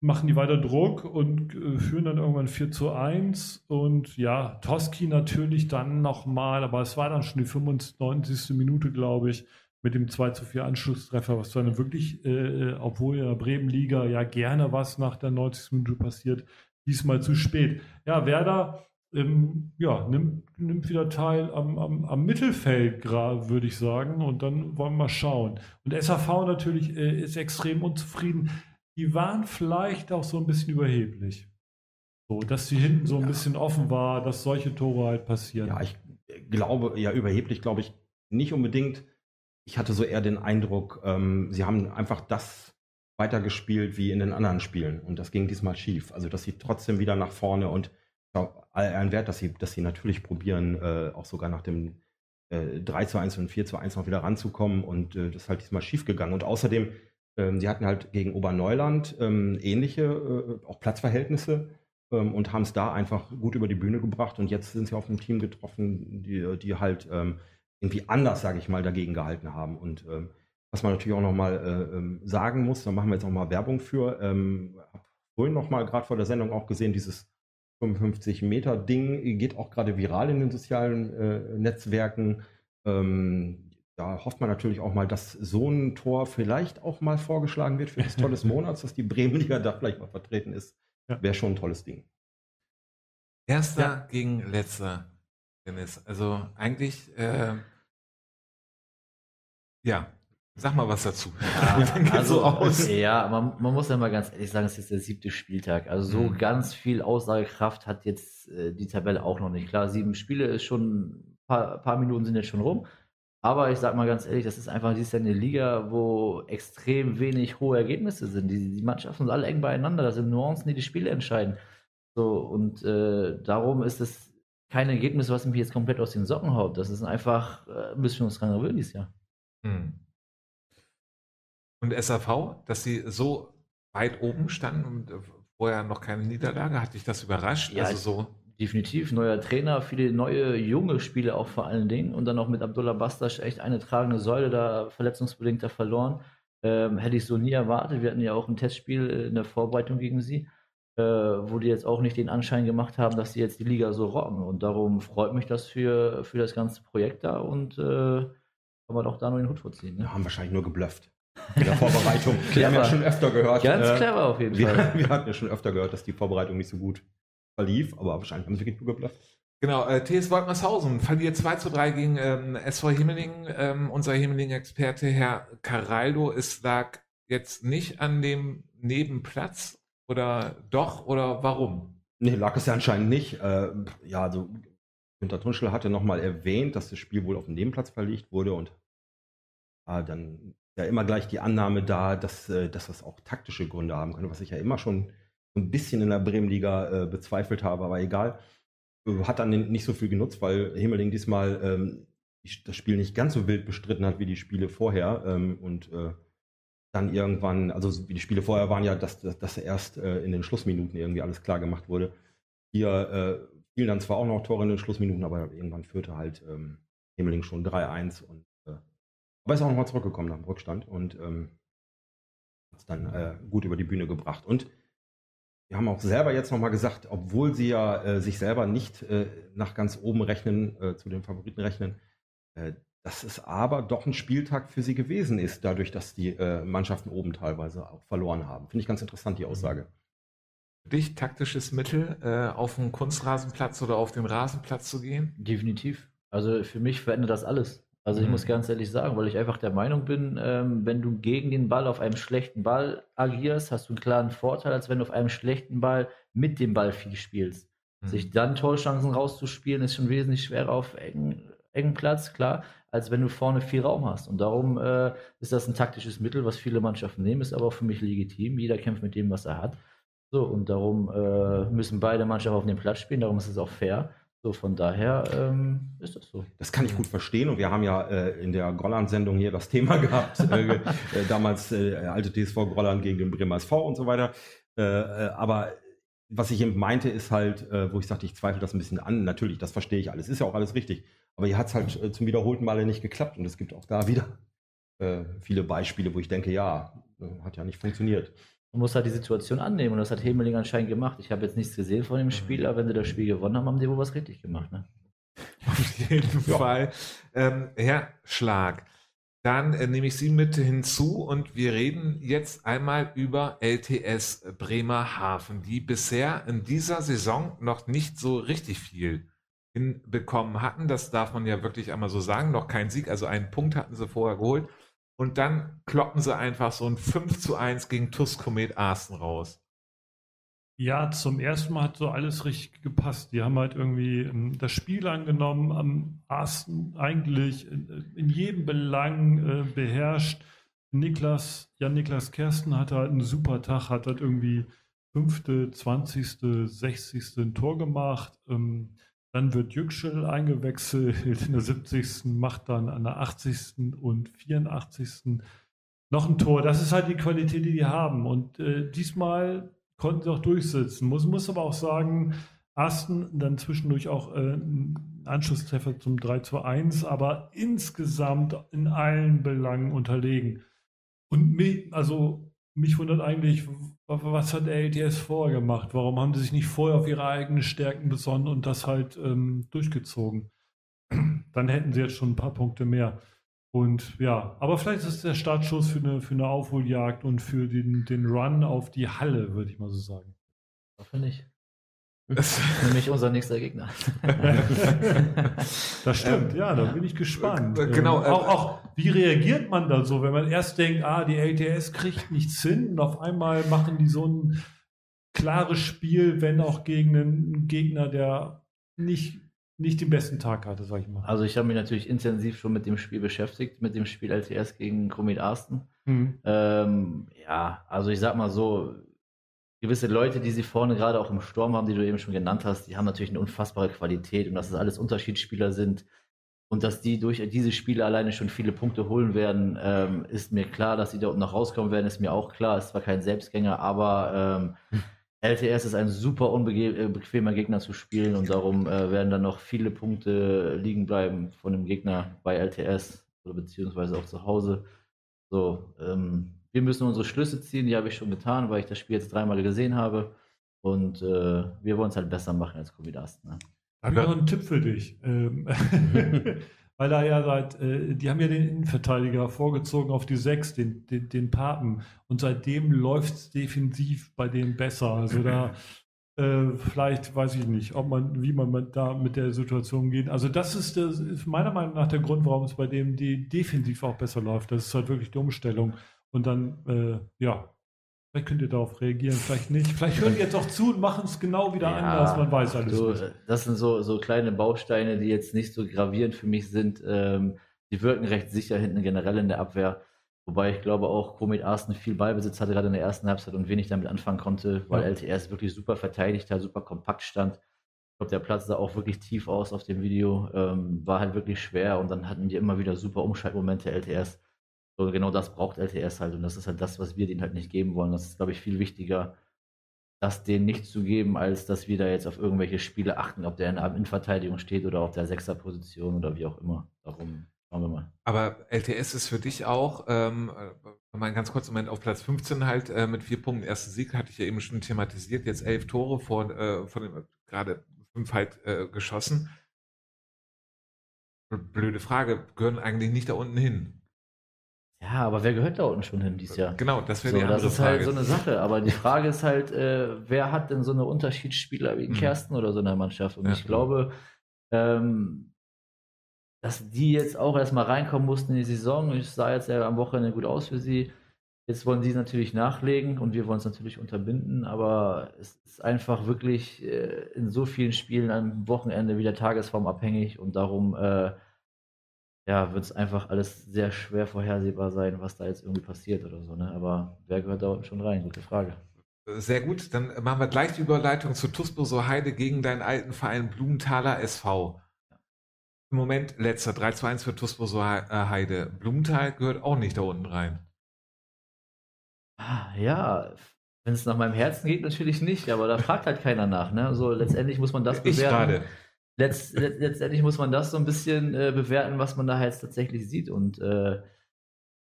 machen die weiter Druck und äh, führen dann irgendwann 4 zu 1. Und ja, Toski natürlich dann nochmal, aber es war dann schon die 95. Minute, glaube ich, mit dem 2 zu 4 Anschlusstreffer, was dann wirklich, äh, obwohl in der Bremen-Liga ja gerne was nach der 90. Minute passiert, diesmal zu spät. Ja, Werder ähm, ja, nimmt, nimmt wieder teil am, am, am Mittelfeld, würde ich sagen. Und dann wollen wir mal schauen. Und SAV natürlich äh, ist extrem unzufrieden. Die waren vielleicht auch so ein bisschen überheblich. So, dass sie hinten so ein Ja. bisschen offen war, dass solche Tore halt passieren. Ja, ich glaube, ja, überheblich glaube ich nicht unbedingt. Ich hatte so eher den Eindruck, ähm, sie haben einfach das weitergespielt wie in den anderen Spielen. Und das ging diesmal schief. Also, dass sie trotzdem wieder nach vorne und ein Wert, dass sie, dass sie natürlich probieren, äh, auch sogar nach dem äh, 3 zu 1 und 4 zu 1 noch wieder ranzukommen. Und äh, das ist halt diesmal schief gegangen. Und außerdem, ähm, sie hatten halt gegen Oberneuland ähm, ähnliche, äh, auch Platzverhältnisse ähm, und haben es da einfach gut über die Bühne gebracht. Und jetzt sind sie auf einem Team getroffen, die, die halt ähm, irgendwie anders, sage ich mal, dagegen gehalten haben. Und ähm, was man natürlich auch nochmal äh, ähm, sagen muss, da machen wir jetzt auch mal Werbung für. Ähm, hab vorhin nochmal gerade vor der Sendung auch gesehen, dieses 55-Meter-Ding geht auch gerade viral in den sozialen äh, Netzwerken. Ähm, da hofft man natürlich auch mal, dass so ein Tor vielleicht auch mal vorgeschlagen wird für das Tor des Monats, dass die Bremenliga da vielleicht mal vertreten ist. Ja. Wäre schon ein tolles Ding. Erster Ja. gegen letzter, Dennis. Also eigentlich, äh, ja, sag mal was dazu. Ja, also, so aus. ja man, man muss ja mal ganz ehrlich sagen, es ist der siebte Spieltag. Also so Mhm. ganz viel Aussagekraft hat jetzt äh, die Tabelle auch noch nicht. Klar, sieben Spiele ist schon, ein paar, paar Minuten sind jetzt schon rum. Aber ich sag mal ganz ehrlich, das ist einfach dieses Jahr eine Liga, wo extrem wenig hohe Ergebnisse sind. Die, die Mannschaften sind alle eng beieinander. Das sind Nuancen, die die Spiele entscheiden. So, und äh, darum ist es kein Ergebnis, was mich jetzt komplett aus den Socken haut. Das ist einfach äh, ein bisschen uns will dieses Jahr. Hm. Und SAV, dass sie so weit oben standen und äh, vorher noch keine Niederlage, hat dich das überrascht? Ja, also so. Definitiv, neuer Trainer, viele neue junge Spieler auch vor allen Dingen und dann auch mit Abdullah Bastas echt eine tragende Säule da verletzungsbedingt da verloren. Ähm, hätte ich so nie erwartet. Wir hatten ja auch ein Testspiel in der Vorbereitung gegen sie, äh, wo die jetzt auch nicht den Anschein gemacht haben, dass sie jetzt die Liga so rocken. Und darum freut mich das für, für das ganze Projekt da und äh, kann man auch da nur den Hut vorziehen. Ne? Wir haben wahrscheinlich nur geblufft. In der Vorbereitung. wir haben ja schon öfter gehört. Ganz äh, clever auf jeden Wir, Fall. wir hatten ja schon öfter gehört, dass die Vorbereitung nicht so gut verlief, aber wahrscheinlich haben sie wirklich nur geblufft. Genau, äh, TS Woltmershausen verliert 2 zu 3 gegen ähm, SV Himmeling. Ähm, unser Himmeling-Experte Herr Caraldo, es lag jetzt nicht an dem Nebenplatz oder doch oder warum? Nee, lag es ja anscheinend nicht. Äh, ja, also Günter Tunschel hatte nochmal erwähnt, dass das Spiel wohl auf dem Nebenplatz verlegt wurde und ah, dann ja immer gleich die Annahme da, dass, äh, dass das auch taktische Gründe haben könnte, was ich ja immer schon so ein bisschen in der Bremenliga äh, bezweifelt habe, aber egal. Äh, hat dann nicht so viel genutzt, weil Himmeling diesmal ähm, das Spiel nicht ganz so wild bestritten hat wie die Spiele vorher. Ähm, und äh, dann irgendwann, also die Spiele vorher waren ja, dass, dass, dass erst äh, in den Schlussminuten irgendwie alles klar gemacht wurde. Hier äh, fielen dann zwar auch noch Tore in den Schlussminuten, aber irgendwann führte halt ähm, Himmeling schon 3-1 und aber ist auch nochmal zurückgekommen nach dem Rückstand und ähm, hat es dann äh, gut über die Bühne gebracht. Und wir haben auch selber jetzt nochmal gesagt, obwohl sie ja äh, sich selber nicht äh, nach ganz oben rechnen, äh, zu den Favoriten rechnen, äh, dass es aber doch ein Spieltag für sie gewesen ist, dadurch, dass die äh, Mannschaften oben teilweise auch verloren haben. Finde ich ganz interessant, die Aussage. Für dich taktisches Mittel, äh, auf den Kunstrasenplatz oder auf den Rasenplatz zu gehen? Definitiv. Also für mich verändert das alles. Also ich Mhm. muss ganz ehrlich sagen, weil ich einfach der Meinung bin, ähm, wenn du gegen den Ball auf einem schlechten Ball agierst, hast du einen klaren Vorteil, als wenn du auf einem schlechten Ball mit dem Ball viel spielst. Mhm. Sich dann Torchancen rauszuspielen, ist schon wesentlich schwerer auf engen, engen Platz, klar, als wenn du vorne viel Raum hast. Und darum äh, ist das ein taktisches Mittel, was viele Mannschaften nehmen, ist aber auch für mich legitim. Jeder kämpft mit dem, was er hat. So, und darum äh, müssen beide Mannschaften auf dem Platz spielen, darum ist es auch fair. So, von daher ähm, ist das so. Das kann ich gut verstehen und wir haben ja äh, in der Grolland-Sendung hier das Thema gehabt, äh, äh, damals äh, alte TSV Grolland gegen den Bremer SV und so weiter. Äh, äh, aber was ich eben meinte, ist halt, wo ich sagte, ich zweifle das ein bisschen an. Natürlich, das verstehe ich alles, ist ja auch alles richtig. Aber hier hat es halt zum wiederholten Male nicht geklappt und es gibt auch da wieder viele Beispiele, wo ich denke, ja, hat ja nicht funktioniert. Man muss halt die Situation annehmen und das hat Hemeling anscheinend gemacht. Ich habe jetzt nichts gesehen von dem Spiel, aber wenn sie das Spiel gewonnen haben, haben die wohl was richtig gemacht. Ne? Auf jeden Fall. Ähm, Herr Schlag, dann äh, nehme ich Sie mit hinzu und wir reden jetzt einmal über LTS Bremerhaven, die bisher in dieser Saison noch nicht so richtig viel hinbekommen hatten. Das darf man ja wirklich einmal so sagen. Noch kein Sieg, also einen Punkt hatten sie vorher geholt. Und dann kloppen sie einfach so ein 5 zu 1 gegen TuS Komet Arsten raus. Ja, zum ersten Mal hat so alles richtig gepasst. Die haben halt irgendwie ähm, das Spiel angenommen, am Arsten eigentlich in, in jedem Belang äh, beherrscht. Niklas, ja, Niklas Kersten hatte halt einen super Tag, hat halt irgendwie fünfte, zwanzigste, sechzigste ein Tor gemacht. Ähm, dann wird Yüksel eingewechselt in der 70. macht dann an der 80. und 84. noch ein Tor. Das ist halt die Qualität, die die haben. Und äh, diesmal konnten sie auch durchsetzen. Muss, muss aber auch sagen, Asten dann zwischendurch auch äh, Anschlusstreffer zum 3 zu 1, aber insgesamt in allen Belangen unterlegen. Und mich, also mich wundert eigentlich, was hat der LTS vorher gemacht? Warum haben sie sich nicht vorher auf ihre eigenen Stärken besonnen und das halt ähm, durchgezogen? Dann hätten sie jetzt schon ein paar Punkte mehr. Und ja, aber vielleicht ist es der Startschuss für eine, für eine Aufholjagd und für den, den Run auf die Halle, würde ich mal so sagen. Hoffe nicht. Nämlich unser nächster Gegner. das stimmt, ja, da bin ich gespannt. äh, genau, Ähm, äh, auch, auch, wie reagiert man da so, wenn man erst denkt, ah, die LTS kriegt nichts hin und auf einmal machen die so ein klares Spiel, wenn auch gegen einen Gegner, der nicht, nicht den besten Tag hatte, sag ich mal. Also ich habe mich natürlich intensiv schon mit dem Spiel beschäftigt, mit dem Spiel LTS gegen Komet Arsten. Hm. Ähm, ja, also ich sag mal so, gewisse Leute, die sie vorne gerade auch im Sturm haben, die du eben schon genannt hast, die haben natürlich eine unfassbare Qualität und dass es alles Unterschiedsspieler sind und dass die durch diese Spiele alleine schon viele Punkte holen werden, ähm, ist mir klar, dass sie da unten noch rauskommen werden, ist mir auch klar. Ist zwar kein Selbstgänger, aber ähm, LTS ist ein super unbequemer Gegner zu spielen und darum äh, werden dann noch viele Punkte liegen bleiben von dem Gegner bei LTS oder beziehungsweise auch zu Hause. So, ähm, wir müssen unsere Schlüsse ziehen, die habe ich schon getan, weil ich das Spiel jetzt dreimal gesehen habe. Und äh, wir wollen es halt besser machen als Kovidast. Ne? Habe ich noch einen Tipp für dich. Ähm, weil da ja seit, äh, die haben ja den Innenverteidiger vorgezogen auf die 6, den, den, den Papen. Und seitdem läuft es defensiv bei denen besser. Also da äh, vielleicht weiß ich nicht, ob man, wie man mit, da mit der Situation geht. Also das ist, das ist meiner Meinung nach der Grund, warum es bei dem die defensiv auch besser läuft. Das ist halt wirklich die Umstellung. Und dann, äh, ja, vielleicht könnt ihr darauf reagieren, vielleicht nicht. Vielleicht hören die jetzt auch zu und machen es genau wieder anders. Man weiß alles du, nicht. Das sind so, so kleine Bausteine, die jetzt nicht so gravierend für mich sind. Ähm, die wirken recht sicher hinten generell in der Abwehr. Wobei ich glaube auch, Komet Arsen viel Ballbesitz hatte gerade in der ersten Halbzeit und wenig damit anfangen konnte, weil Ja. LTS wirklich super verteidigt hat, super kompakt stand. Ich glaube, der Platz sah auch wirklich tief aus auf dem Video, ähm, war halt wirklich schwer und dann hatten die immer wieder super Umschaltmomente LTS. So genau das braucht LTS halt und das ist halt das, was wir denen halt nicht geben wollen. Das ist, glaube ich, viel wichtiger, das denen nicht zu geben, als dass wir da jetzt auf irgendwelche Spiele achten, ob der in der Innenverteidigung steht oder auf der Sechserposition oder wie auch immer. Darum schauen wir mal. Aber LTS ist für dich auch, ähm, äh, mal einen ganz kurzen Moment auf Platz 15 halt äh, mit vier Punkten. Erster Sieg hatte ich ja eben schon thematisiert. Jetzt elf Tore vor, äh, von dem, gerade fünf halt äh, geschossen. Blöde Frage, gehören eigentlich nicht da unten hin? Ja, aber wer gehört da unten schon hin dieses Jahr? Genau, das wäre So, die das andere ist Frage. halt so eine Sache. Aber die Frage ist halt, äh, wer hat denn so eine Unterschiedsspieler wie Mhm. Kersten oder so in der Mannschaft? Und Ja. ich glaube, ähm, dass die jetzt auch erstmal reinkommen mussten in die Saison. Ich sah jetzt ja am Wochenende gut aus für sie. Jetzt wollen sie natürlich nachlegen und wir wollen es natürlich unterbinden, aber es ist einfach wirklich äh, in so vielen Spielen am Wochenende wieder tagesformabhängig und darum äh, ja, wird es einfach alles sehr schwer vorhersehbar sein, was da jetzt irgendwie passiert oder so. Ne? Aber wer gehört da unten schon rein? Gute Frage. Sehr gut, dann machen wir gleich die Überleitung zu Tuspo so Heide gegen deinen alten Verein Blumenthaler SV. Im Moment letzter 3 zu 1 für Tuspo so Heide. Blumenthal gehört auch nicht da unten rein. Ah, ja, wenn es nach meinem Herzen geht, natürlich nicht, aber da fragt halt keiner nach. Ne? Also letztendlich muss man das ich bewerten. gerade. Letzt, let, letztendlich muss man das so ein bisschen äh, bewerten, was man da jetzt tatsächlich sieht. Und äh,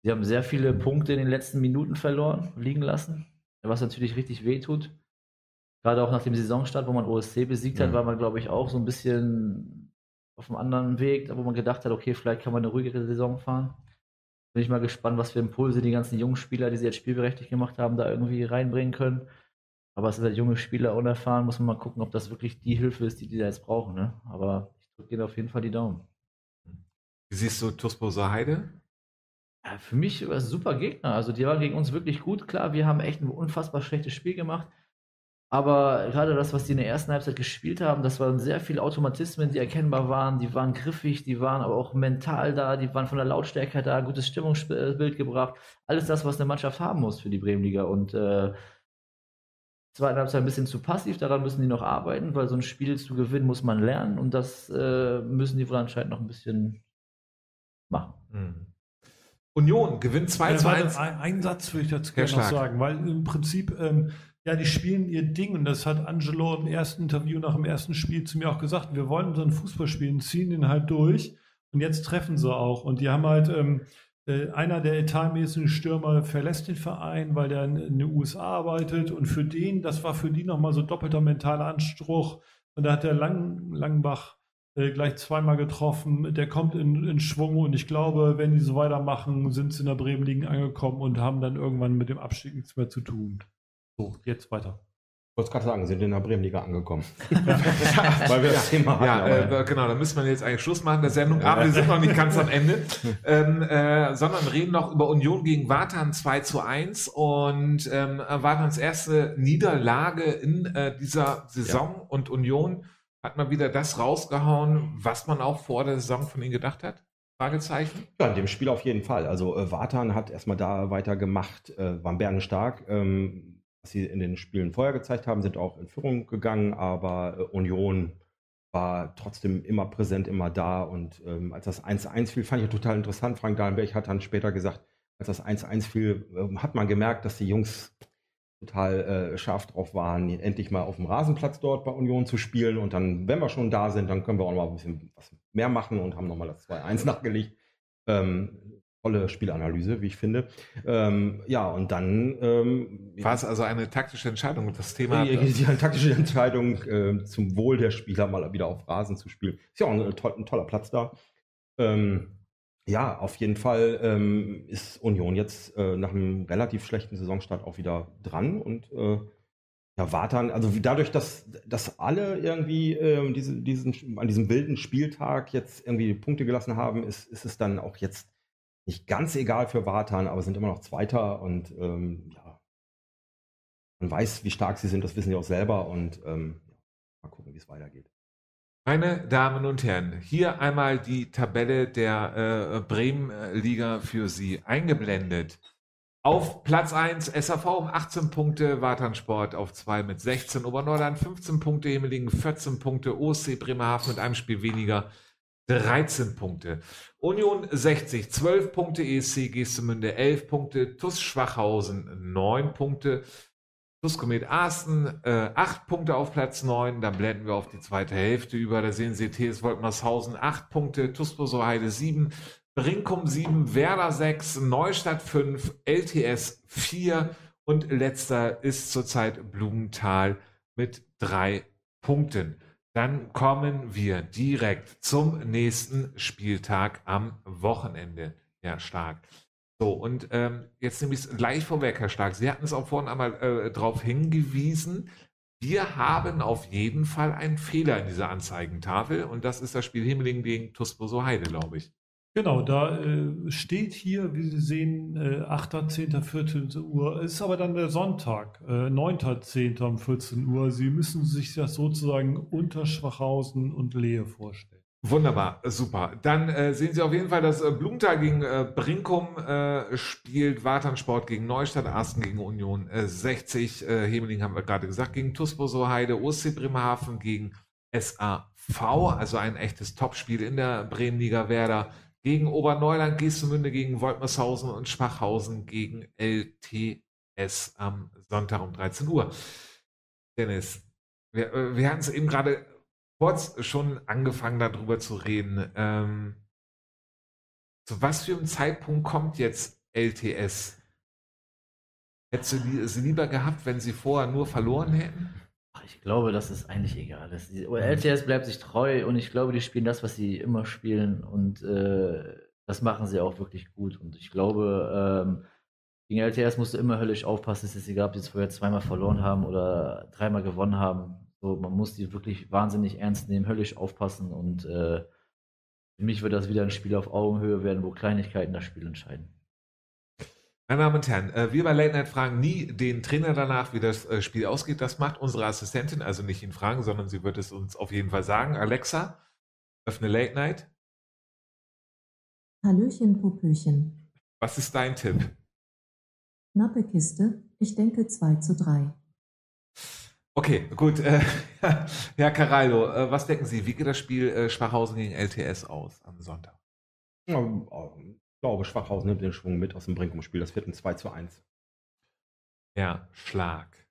sie haben sehr viele Punkte in den letzten Minuten verloren, liegen lassen, was natürlich richtig wehtut. Gerade auch nach dem Saisonstart, wo man OSC besiegt hat, Mhm. war man, glaube ich, auch so ein bisschen auf einem anderen Weg, wo man gedacht hat, okay, vielleicht kann man eine ruhigere Saison fahren. Bin ich mal gespannt, was für Impulse die ganzen jungen Spieler, die sie jetzt spielberechtigt gemacht haben, da irgendwie reinbringen können. Aber es sind halt junge Spieler unerfahren, muss man mal gucken, ob das wirklich die Hilfe ist, die die da jetzt brauchen. Ne? Aber ich drücke denen auf jeden Fall die Daumen. Wie siehst du Tuspo so Heide? Ja, für mich war es ein super Gegner. Also die waren gegen uns wirklich gut. Klar, wir haben echt ein unfassbar schlechtes Spiel gemacht. Aber gerade das, was die in der ersten Halbzeit gespielt haben, das waren sehr viele Automatismen, die erkennbar waren. Die waren griffig, die waren aber auch mental da, die waren von der Lautstärke da, gutes Stimmungsbild gebracht. Alles das, was eine Mannschaft haben muss für die Bremenliga. Und äh, zweiten Halbzeit ein bisschen zu passiv, daran müssen die noch arbeiten, weil so ein Spiel zu gewinnen muss man lernen und das äh, müssen die wohl anscheinend noch ein bisschen machen. Hm. Union gewinnt 2 Äh, zu warte, 1. ein, einen Satz würde ich dazu gerne noch sagen, weil im Prinzip, ähm, ja, die spielen ihr Ding und das hat Angelo im ersten Interview nach dem ersten Spiel zu mir auch gesagt. Wir wollen unseren Fußball spielen, ziehen den halt durch und jetzt treffen sie auch. Und die haben halt, ähm, äh, einer der etatmäßigen Stürmer verlässt den Verein, weil der in, den USA arbeitet und für den, das war für die nochmal so doppelter mentaler Anspruch. Und da hat der Lang, Langbach äh, gleich zweimal getroffen. Der kommt in, in Schwung und ich glaube, wenn die so weitermachen, sind sie in der Bremen Ligen angekommen und haben dann irgendwann mit dem Abstieg nichts mehr zu tun. So, jetzt weiter. Ich wollte gerade sagen, sind in der Bremenliga angekommen. Weil wir das Thema hatten. Ja, äh, genau, da müssen wir jetzt eigentlich Schluss machen der Sendung, aber wir sind noch nicht ganz am Ende, ähm, äh, sondern reden noch über Union gegen Wartan 2 zu 1 und ähm, Wartans erste Niederlage in äh, dieser Saison und Union hat mal wieder das rausgehauen, was man auch vor der Saison von ihnen gedacht hat? Fragezeichen? Ja, in dem Spiel auf jeden Fall. Also äh, Vatan hat erstmal da weitergemacht, äh, waren bärenstark. Ähm, sie in den Spielen vorher gezeigt haben, sind auch in Führung gegangen, aber äh, Union war trotzdem immer präsent, immer da. Und ähm, als das 1-1 fiel, fand ich total interessant. Frank Dahlenberg hat dann später gesagt, als das 1-1 fiel, ähm, hat man gemerkt, dass die Jungs total äh, scharf drauf waren, endlich mal auf dem Rasenplatz dort bei Union zu spielen. Und dann, wenn wir schon da sind, dann können wir auch noch mal ein bisschen was mehr machen und haben nochmal das 2-1 nachgelegt. Ähm, tolle Spielanalyse, wie ich finde. Ähm, ja, und dann ähm, War es also eine taktische Entscheidung? Das Thema die, die, die taktische Entscheidung, äh, zum Wohl der Spieler mal wieder auf Rasen zu spielen. Ist ja auch ein, toll, ein toller Platz da. Ähm, ja, auf jeden Fall ähm, ist Union jetzt äh, nach einem relativ schlechten Saisonstart auch wieder dran und äh, ja, Wartan, also dadurch, dass, dass alle irgendwie ähm, diese, diesen, an diesem wilden Spieltag jetzt irgendwie Punkte gelassen haben, ist, ist es dann auch jetzt nicht ganz egal für Wartan, aber sind immer noch Zweiter und ähm, ja, man weiß, wie stark sie sind, das wissen sie auch selber und ähm, mal gucken, wie es weitergeht. Meine Damen und Herren, hier einmal die Tabelle der äh, Bremen-Liga für Sie eingeblendet. Auf Platz 1 SAV um 18 Punkte, Wartansport auf 2 mit 16, Oberneuland 15 Punkte, Himmelingen 14 Punkte, OSC Bremerhaven mit einem Spiel weniger 13 Punkte. Union 60, 12 Punkte, ESC Gestemünde 11 Punkte, TUS Schwachhausen 9 Punkte, TUS Komet Arsten äh, 8 Punkte auf Platz 9, dann blenden wir auf die zweite Hälfte über, da sehen Sie TS Woltmershausen 8 Punkte, TUS Heide 7, Brinkum 7, Werder 6, Neustadt 5, LTS 4 und letzter ist zurzeit Blumenthal mit 3 Punkten. Dann kommen wir direkt zum nächsten Spieltag am Wochenende. Ja, stark. So, und ähm, jetzt nehme ich es gleich vorweg, Herr Stark. Sie hatten es auch vorhin einmal äh, darauf hingewiesen. Wir haben auf jeden Fall einen Fehler in dieser Anzeigentafel und das ist das Spiel Himmeling gegen Tusposo Heide, glaube ich. Genau, da äh, steht hier, wie Sie sehen, äh, 8., 10., 14. Uhr. Ist aber dann der Sonntag, äh, 9., 10. um 14 Uhr. Sie müssen sich das sozusagen unter Schwachhausen und Lehe vorstellen. Wunderbar, super. Dann äh, sehen Sie auf jeden Fall, dass äh, Blumenthal gegen äh, Brinkum äh, spielt, Wartansport gegen Neustadt, Asten gegen Union äh, 60, äh, Hemeling haben wir gerade gesagt, gegen Tusposo Heide, OSC Bremerhaven gegen SAV, also ein echtes Topspiel in der Bremenliga Werder gegen Oberneuland, Geestemünde gegen Woltmershausen und Schwachhausen gegen LTS am Sonntag um 13 Uhr. Dennis, wir, äh, wir hatten es eben gerade kurz schon angefangen, darüber zu reden. Ähm, zu was für einem Zeitpunkt kommt jetzt LTS? Hättest du sie lieber gehabt, wenn sie vorher nur verloren hätten? Ich glaube, das ist eigentlich egal. Das, LTS bleibt sich treu und ich glaube, die spielen das, was sie immer spielen und äh, das machen sie auch wirklich gut. Und ich glaube, ähm, gegen LTS musst du immer höllisch aufpassen. Es ist egal, ob die jetzt vorher zweimal verloren haben oder dreimal gewonnen haben. So, man muss die wirklich wahnsinnig ernst nehmen, höllisch aufpassen und äh, für mich wird das wieder ein Spiel auf Augenhöhe werden, wo Kleinigkeiten das Spiel entscheiden. Meine Damen und Herren, äh, wir bei Late Night fragen nie den Trainer danach, wie das äh, Spiel ausgeht. Das macht unsere Assistentin, also nicht ihn fragen, sondern sie wird es uns auf jeden Fall sagen. Alexa, öffne Late Night. Hallöchen, Popöchen. Was ist dein Tipp? Knappe Kiste, ich denke 2 zu 3. Okay, gut. Äh, Herr Carallo, äh, was denken Sie? Wie geht das Spiel äh, Schwachhausen gegen LTS aus am Sonntag? Glaube, Schwachhausen nimmt den Schwung mit aus dem Brinkum-Spiel. Das wird ein 2 zu 1. Ja, Schlag.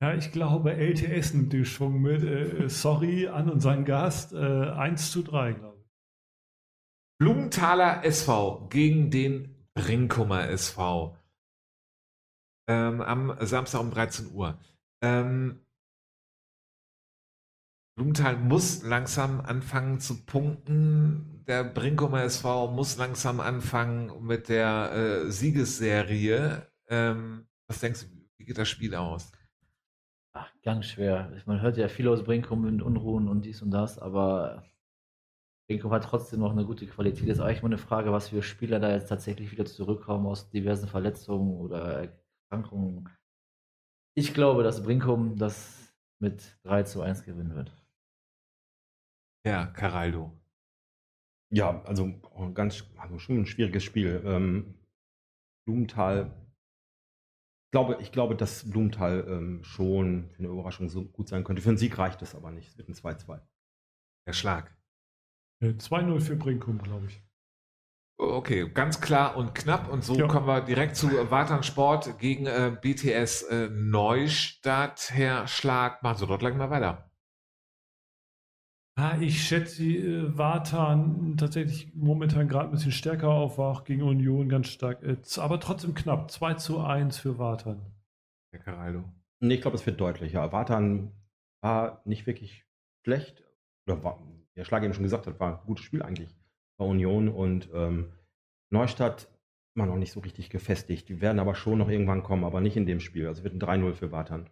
Ja, ich glaube, LTS nimmt den Schwung mit. Äh, äh, sorry an unseren Gast. Äh, 1 zu 3, glaube ich. Blumenthaler SV gegen den Brinkumer SV. Ähm, am Samstag um 13 Uhr. Ähm, Blumenthal muss langsam anfangen zu punkten. Der Brinkumer SV muss langsam anfangen mit der äh, Siegesserie. Ähm, was denkst du, wie geht das Spiel aus? Ach, ganz schwer. Man hört ja viel aus Brinkum in Unruhen und dies und das, aber Brinkum hat trotzdem noch eine gute Qualität. Das ist eigentlich mal eine Frage, was für Spieler da jetzt tatsächlich wieder zurückkommen aus diversen Verletzungen oder Erkrankungen. Ich glaube, dass Brinkum das mit 3 zu 1 gewinnen wird. Ja, Caraldo. Ja, also ganz, also schon ein schwieriges Spiel. Ähm, Blumenthal, ich glaube, ich glaube, dass Blumenthal ähm, schon für eine Überraschung so gut sein könnte. Für einen Sieg reicht es aber nicht. Es wird ein 2-2. Der Schlag. 2-0 äh, für Brinkum, glaube ich. Okay, ganz klar und knapp. Und so ja. kommen wir direkt zu Watern Sport gegen äh, BTS äh, Neustadt. Herr Schlag, machen Sie dort gleich mal weiter. Ah, ich schätze äh, Vatan tatsächlich momentan gerade ein bisschen stärker auf, war auch gegen Union ganz stark. Äh, aber trotzdem knapp. 2 zu 1 für Vatan. Herr Caraldo. Nee, ich glaube, es wird deutlicher. Vatan war nicht wirklich schlecht. Oder war, der Schlag eben schon gesagt hat, war ein gutes Spiel eigentlich bei Union. Und ähm, Neustadt immer noch nicht so richtig gefestigt. Die werden aber schon noch irgendwann kommen, aber nicht in dem Spiel. Also wird ein 3-0 für Vatan.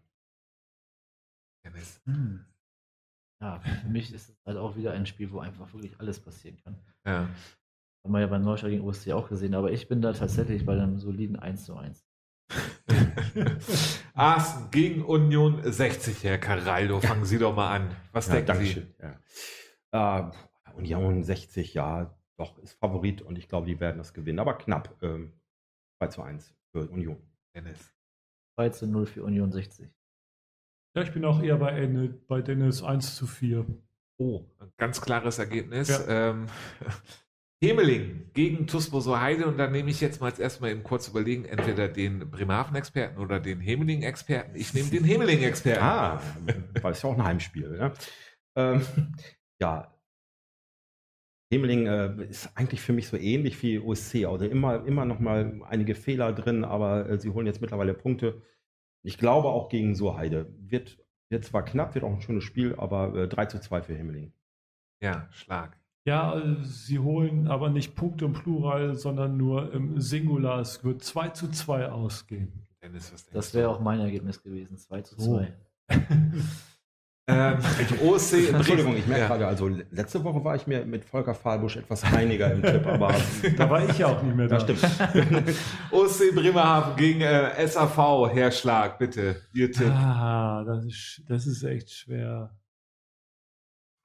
Hm ja, für mich ist es halt auch wieder ein Spiel, wo einfach wirklich alles passieren kann. Ja. Haben wir ja bei Neustadt gegen OSC auch gesehen, aber ich bin da tatsächlich bei einem soliden 1 zu 1. Aachen gegen Union 60, Herr Caraldo. Fangen Sie doch mal an. Was Ja, denken Dankeschön. Ja. Äh, Union 60, ja, doch, ist Favorit und ich glaube, die werden das gewinnen. Aber knapp. Ähm, 2 zu 1 für Union. Sie, Dennis? 2 zu 0 für Union 60. Ja, ich bin auch eher bei, Ende, bei Dennis 1 zu 4. Oh, ein ganz klares Ergebnis. Ja. Ähm, Hemeling gegen Tusboso Heide und da nehme ich jetzt mal als erstmal eben kurz überlegen, entweder den Bremerhaven-Experten oder den Hemeling-Experten. Ich nehme den Hemeling-Experten. Ah, weil es ja auch ein Heimspiel. Ne? Ähm, ja, Hemling äh, ist eigentlich für mich so ähnlich wie OSC. Also immer, immer noch mal einige Fehler drin, aber äh, sie holen jetzt mittlerweile Punkte. Ich glaube auch gegen Surheide. Wird, wird zwar knapp, wird auch ein schönes Spiel, aber äh, 3 zu 2 für Hemling. Ja, Schlag. Ja, sie holen aber nicht Punkte im Plural, sondern nur im Singular. Es wird 2 zu 2 ausgehen. Dennis, was denkst Das wäre auch mein Ergebnis gewesen. 2 zu 2. Ähm, OSC Entschuldigung, ich merke ja. gerade, also letzte Woche war ich mir mit Volker Fahlbusch etwas einiger im Tipp, aber Da war ich ja auch nicht mehr da. das stimmt. OSC Bremerhaven gegen äh, SAV, Herr Schlag, bitte, Ihr Tipp. Ah, das ist, das ist echt schwer.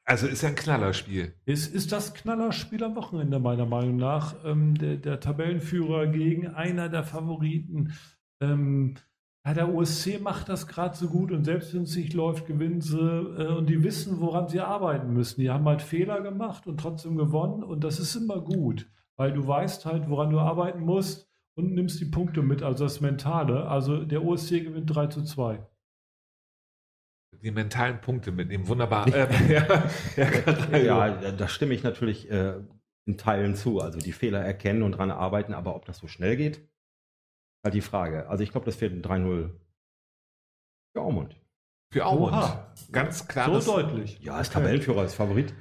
Also ist ja ein Knallerspiel. Ist, ist das Knallerspiel am Wochenende, meiner Meinung nach. Ähm, der, der Tabellenführer gegen einer der Favoriten. Ähm, ja, der OSC macht das gerade so gut und selbst wenn es nicht läuft, gewinnen sie äh, und die wissen, woran sie arbeiten müssen. Die haben halt Fehler gemacht und trotzdem gewonnen und das ist immer gut, weil du weißt halt, woran du arbeiten musst und nimmst die Punkte mit, also das Mentale. Also der OSC gewinnt 3 zu 2. Die mentalen Punkte mitnehmen, wunderbar. Ähm, ja, Caraldo. Ja, da stimme ich natürlich äh, in Teilen zu. Also die Fehler erkennen und dran arbeiten, aber ob das so schnell geht, halt die Frage. Also ich glaube, das wird ein 3-0 für Aumund. Für Aumund. Oha. Ganz klares. So deutlich. Ja, Okay. Tabellenführer, ist Favorit.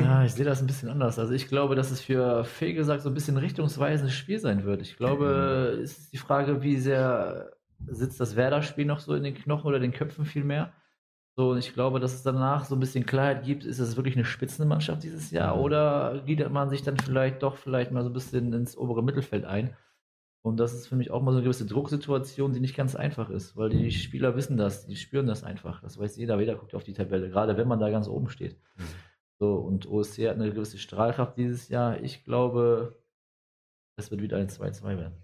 Ja, ich sehe das ein bisschen anders. Also ich glaube, dass es für Fehlgesagt so ein bisschen richtungsweisendes Spiel sein wird. Ich glaube, es ist die Frage, wie sehr sitzt das Werder-Spiel noch so in den Knochen oder den Köpfen viel mehr. So, und ich glaube, dass es danach so ein bisschen Klarheit gibt, ist es wirklich eine Spitzenmannschaft dieses Jahr Mhm. oder gliedert man sich dann vielleicht doch vielleicht mal so ein bisschen ins obere Mittelfeld ein. Und das ist für mich auch mal so eine gewisse Drucksituation, die nicht ganz einfach ist, weil die Spieler wissen das, die spüren das einfach. Das weiß jeder, jeder guckt auf die Tabelle, gerade wenn man da ganz oben steht. So, und OSC hat eine gewisse Strahlkraft dieses Jahr. Ich glaube, es wird wieder ein 2-2 werden.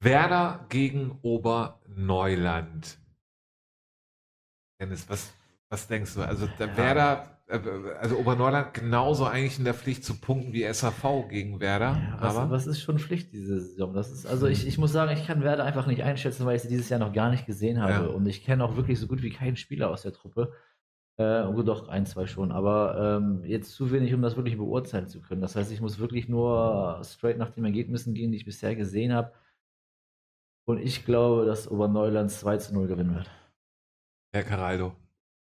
Werder gegen Oberneuland. Dennis, was, was denkst du? Also der Ja. Werder, also Oberneuland genauso eigentlich in der Pflicht zu punkten wie SAV gegen Werder. Ja, was, aber was ist schon Pflicht diese Saison? Das ist, also ich, ich muss sagen, ich kann Werder einfach nicht einschätzen, weil ich sie dieses Jahr noch gar nicht gesehen habe. Ja. Und ich kenne auch wirklich so gut wie keinen Spieler aus der Truppe. Äh, gut, doch, ein, zwei schon, aber ähm, jetzt zu wenig, um das wirklich beurteilen zu können. Das heißt, ich muss wirklich nur straight nach den Ergebnissen gehen, die ich bisher gesehen habe. Und ich glaube, dass Oberneuland 2 zu 0 gewinnen wird. Herr Caraldo.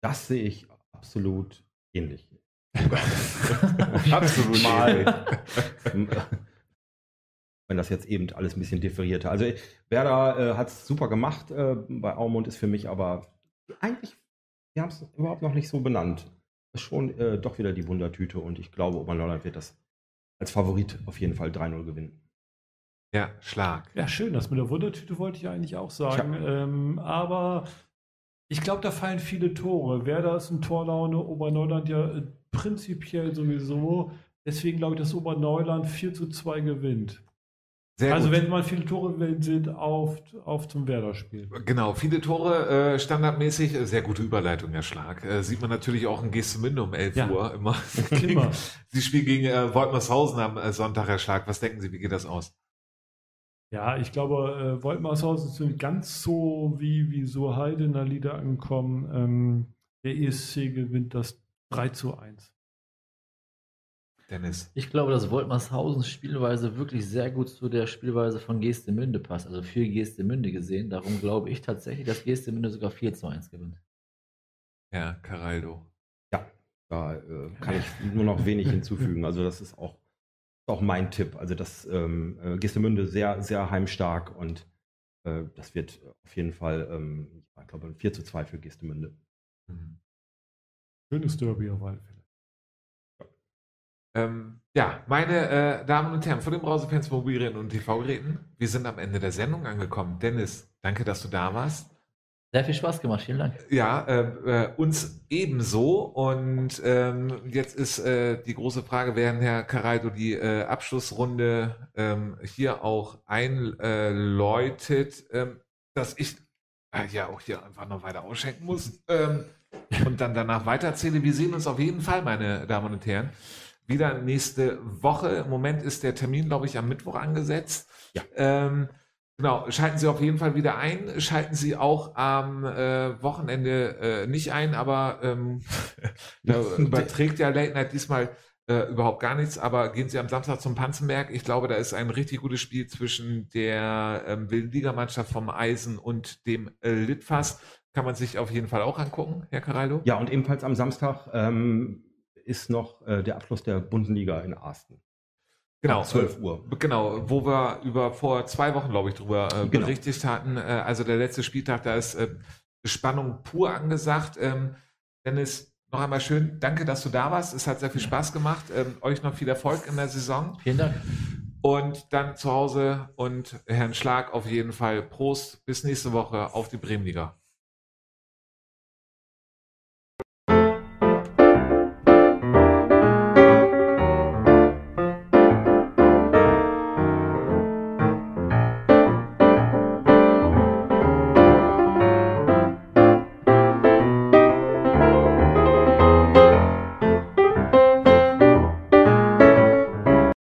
Das sehe ich absolut ähnlich. Absolut. Mal. Wenn das jetzt eben alles ein bisschen differierter. Also Werder äh, hat es super gemacht. Äh, bei Aumund ist für mich aber eigentlich, wir haben es überhaupt noch nicht so benannt. Ist schon äh, doch wieder die Wundertüte und ich glaube, Oberneuland wird das als Favorit auf jeden Fall 3-0 gewinnen. Ja, Schlag. Ja, schön. Das mit der Wundertüte wollte ich eigentlich auch sagen. Ähm, aber ich glaube, da fallen viele Tore. Werder ist in Torlaune, Oberneuland ja äh, prinzipiell sowieso. Deswegen glaube ich, dass Oberneuland 4 zu 2 gewinnt. Sehr also gut. wenn mal viele Tore sind, auf, auf zum Werder-Spiel. Genau, viele Tore äh, standardmäßig. Äh, Sehr gute Überleitung, Herr Schlag. Äh, sieht man natürlich auch in Geestemünde um 11 Ja. Uhr immer. Immer. Sie spielen gegen äh, Woltmershausen am äh, Sonntag, Herr Schlag. Was denken Sie, wie geht das aus? Ja, ich glaube, äh, Woltmarshausen sind ganz so wie, wie so Heide in der Liga angekommen. Ähm, der ESC gewinnt das 3 zu 1. Dennis. Ich glaube, dass Woltmarshausens Spielweise wirklich sehr gut zu der Spielweise von Geestemünde passt. Also für Geestemünde gesehen. Darum glaube ich tatsächlich, dass Geestemünde sogar 4 zu 1 gewinnt. Herr Caraldo. Da äh, kann ich nur noch wenig hinzufügen. Also das ist auch, auch mein Tipp. Also das ähm, äh, Gestemünde sehr, sehr heimstark und äh, das wird auf jeden Fall, ähm, ich glaube, ein 4 zu 2 für Gestemünde. Mhm. Schönes Derby auf alle Fälle. Ähm, ja, meine äh, Damen und Herren, von den Brausefans, Mobilgeräten und TV-Geräten, wir sind am Ende der Sendung angekommen. Dennis, danke, dass du da warst. Sehr viel Spaß gemacht, vielen Dank. Ja, äh, äh, uns ebenso. Und ähm, jetzt ist äh, die große Frage, während Herr Caraido die äh, Abschlussrunde ähm, hier auch einläutet, ähm, dass ich äh, ja auch hier einfach noch weiter ausschenken muss ähm, und dann danach weiterzähle. Wir sehen uns auf jeden Fall, meine Damen und Herren, wieder nächste Woche. Im Moment ist der Termin, glaube ich, am Mittwoch angesetzt. Ja. Genau, schalten Sie auf jeden Fall wieder ein. Schalten Sie auch am äh, Wochenende äh, nicht ein, aber ähm, überträgt ja Late Night diesmal äh, überhaupt gar nichts. Aber gehen Sie am Samstag zum Panzenberg. Ich glaube, da ist ein richtig gutes Spiel zwischen der ähm, Wilden-Liga-Mannschaft vom Eisen und dem äh, Litfass. Kann man sich auf jeden Fall auch angucken, Herr Caraldo. Ja, und ebenfalls am Samstag ähm, ist noch äh, der Abschluss der Bundesliga in Arsten. Genau, Ab 12 Uhr. Äh, Genau, wo wir über vor zwei Wochen, glaube ich, drüber äh, Genau. berichtet hatten. Äh, also der letzte Spieltag, da ist äh, Spannung pur angesagt. Ähm, Dennis, noch einmal schön, danke, dass du da warst. Es hat sehr viel Spaß gemacht. Ähm, euch noch viel Erfolg in der Saison. Vielen Dank. Und dann zu Hause und Herrn Schlag auf jeden Fall Prost. Bis nächste Woche auf die Bremenliga.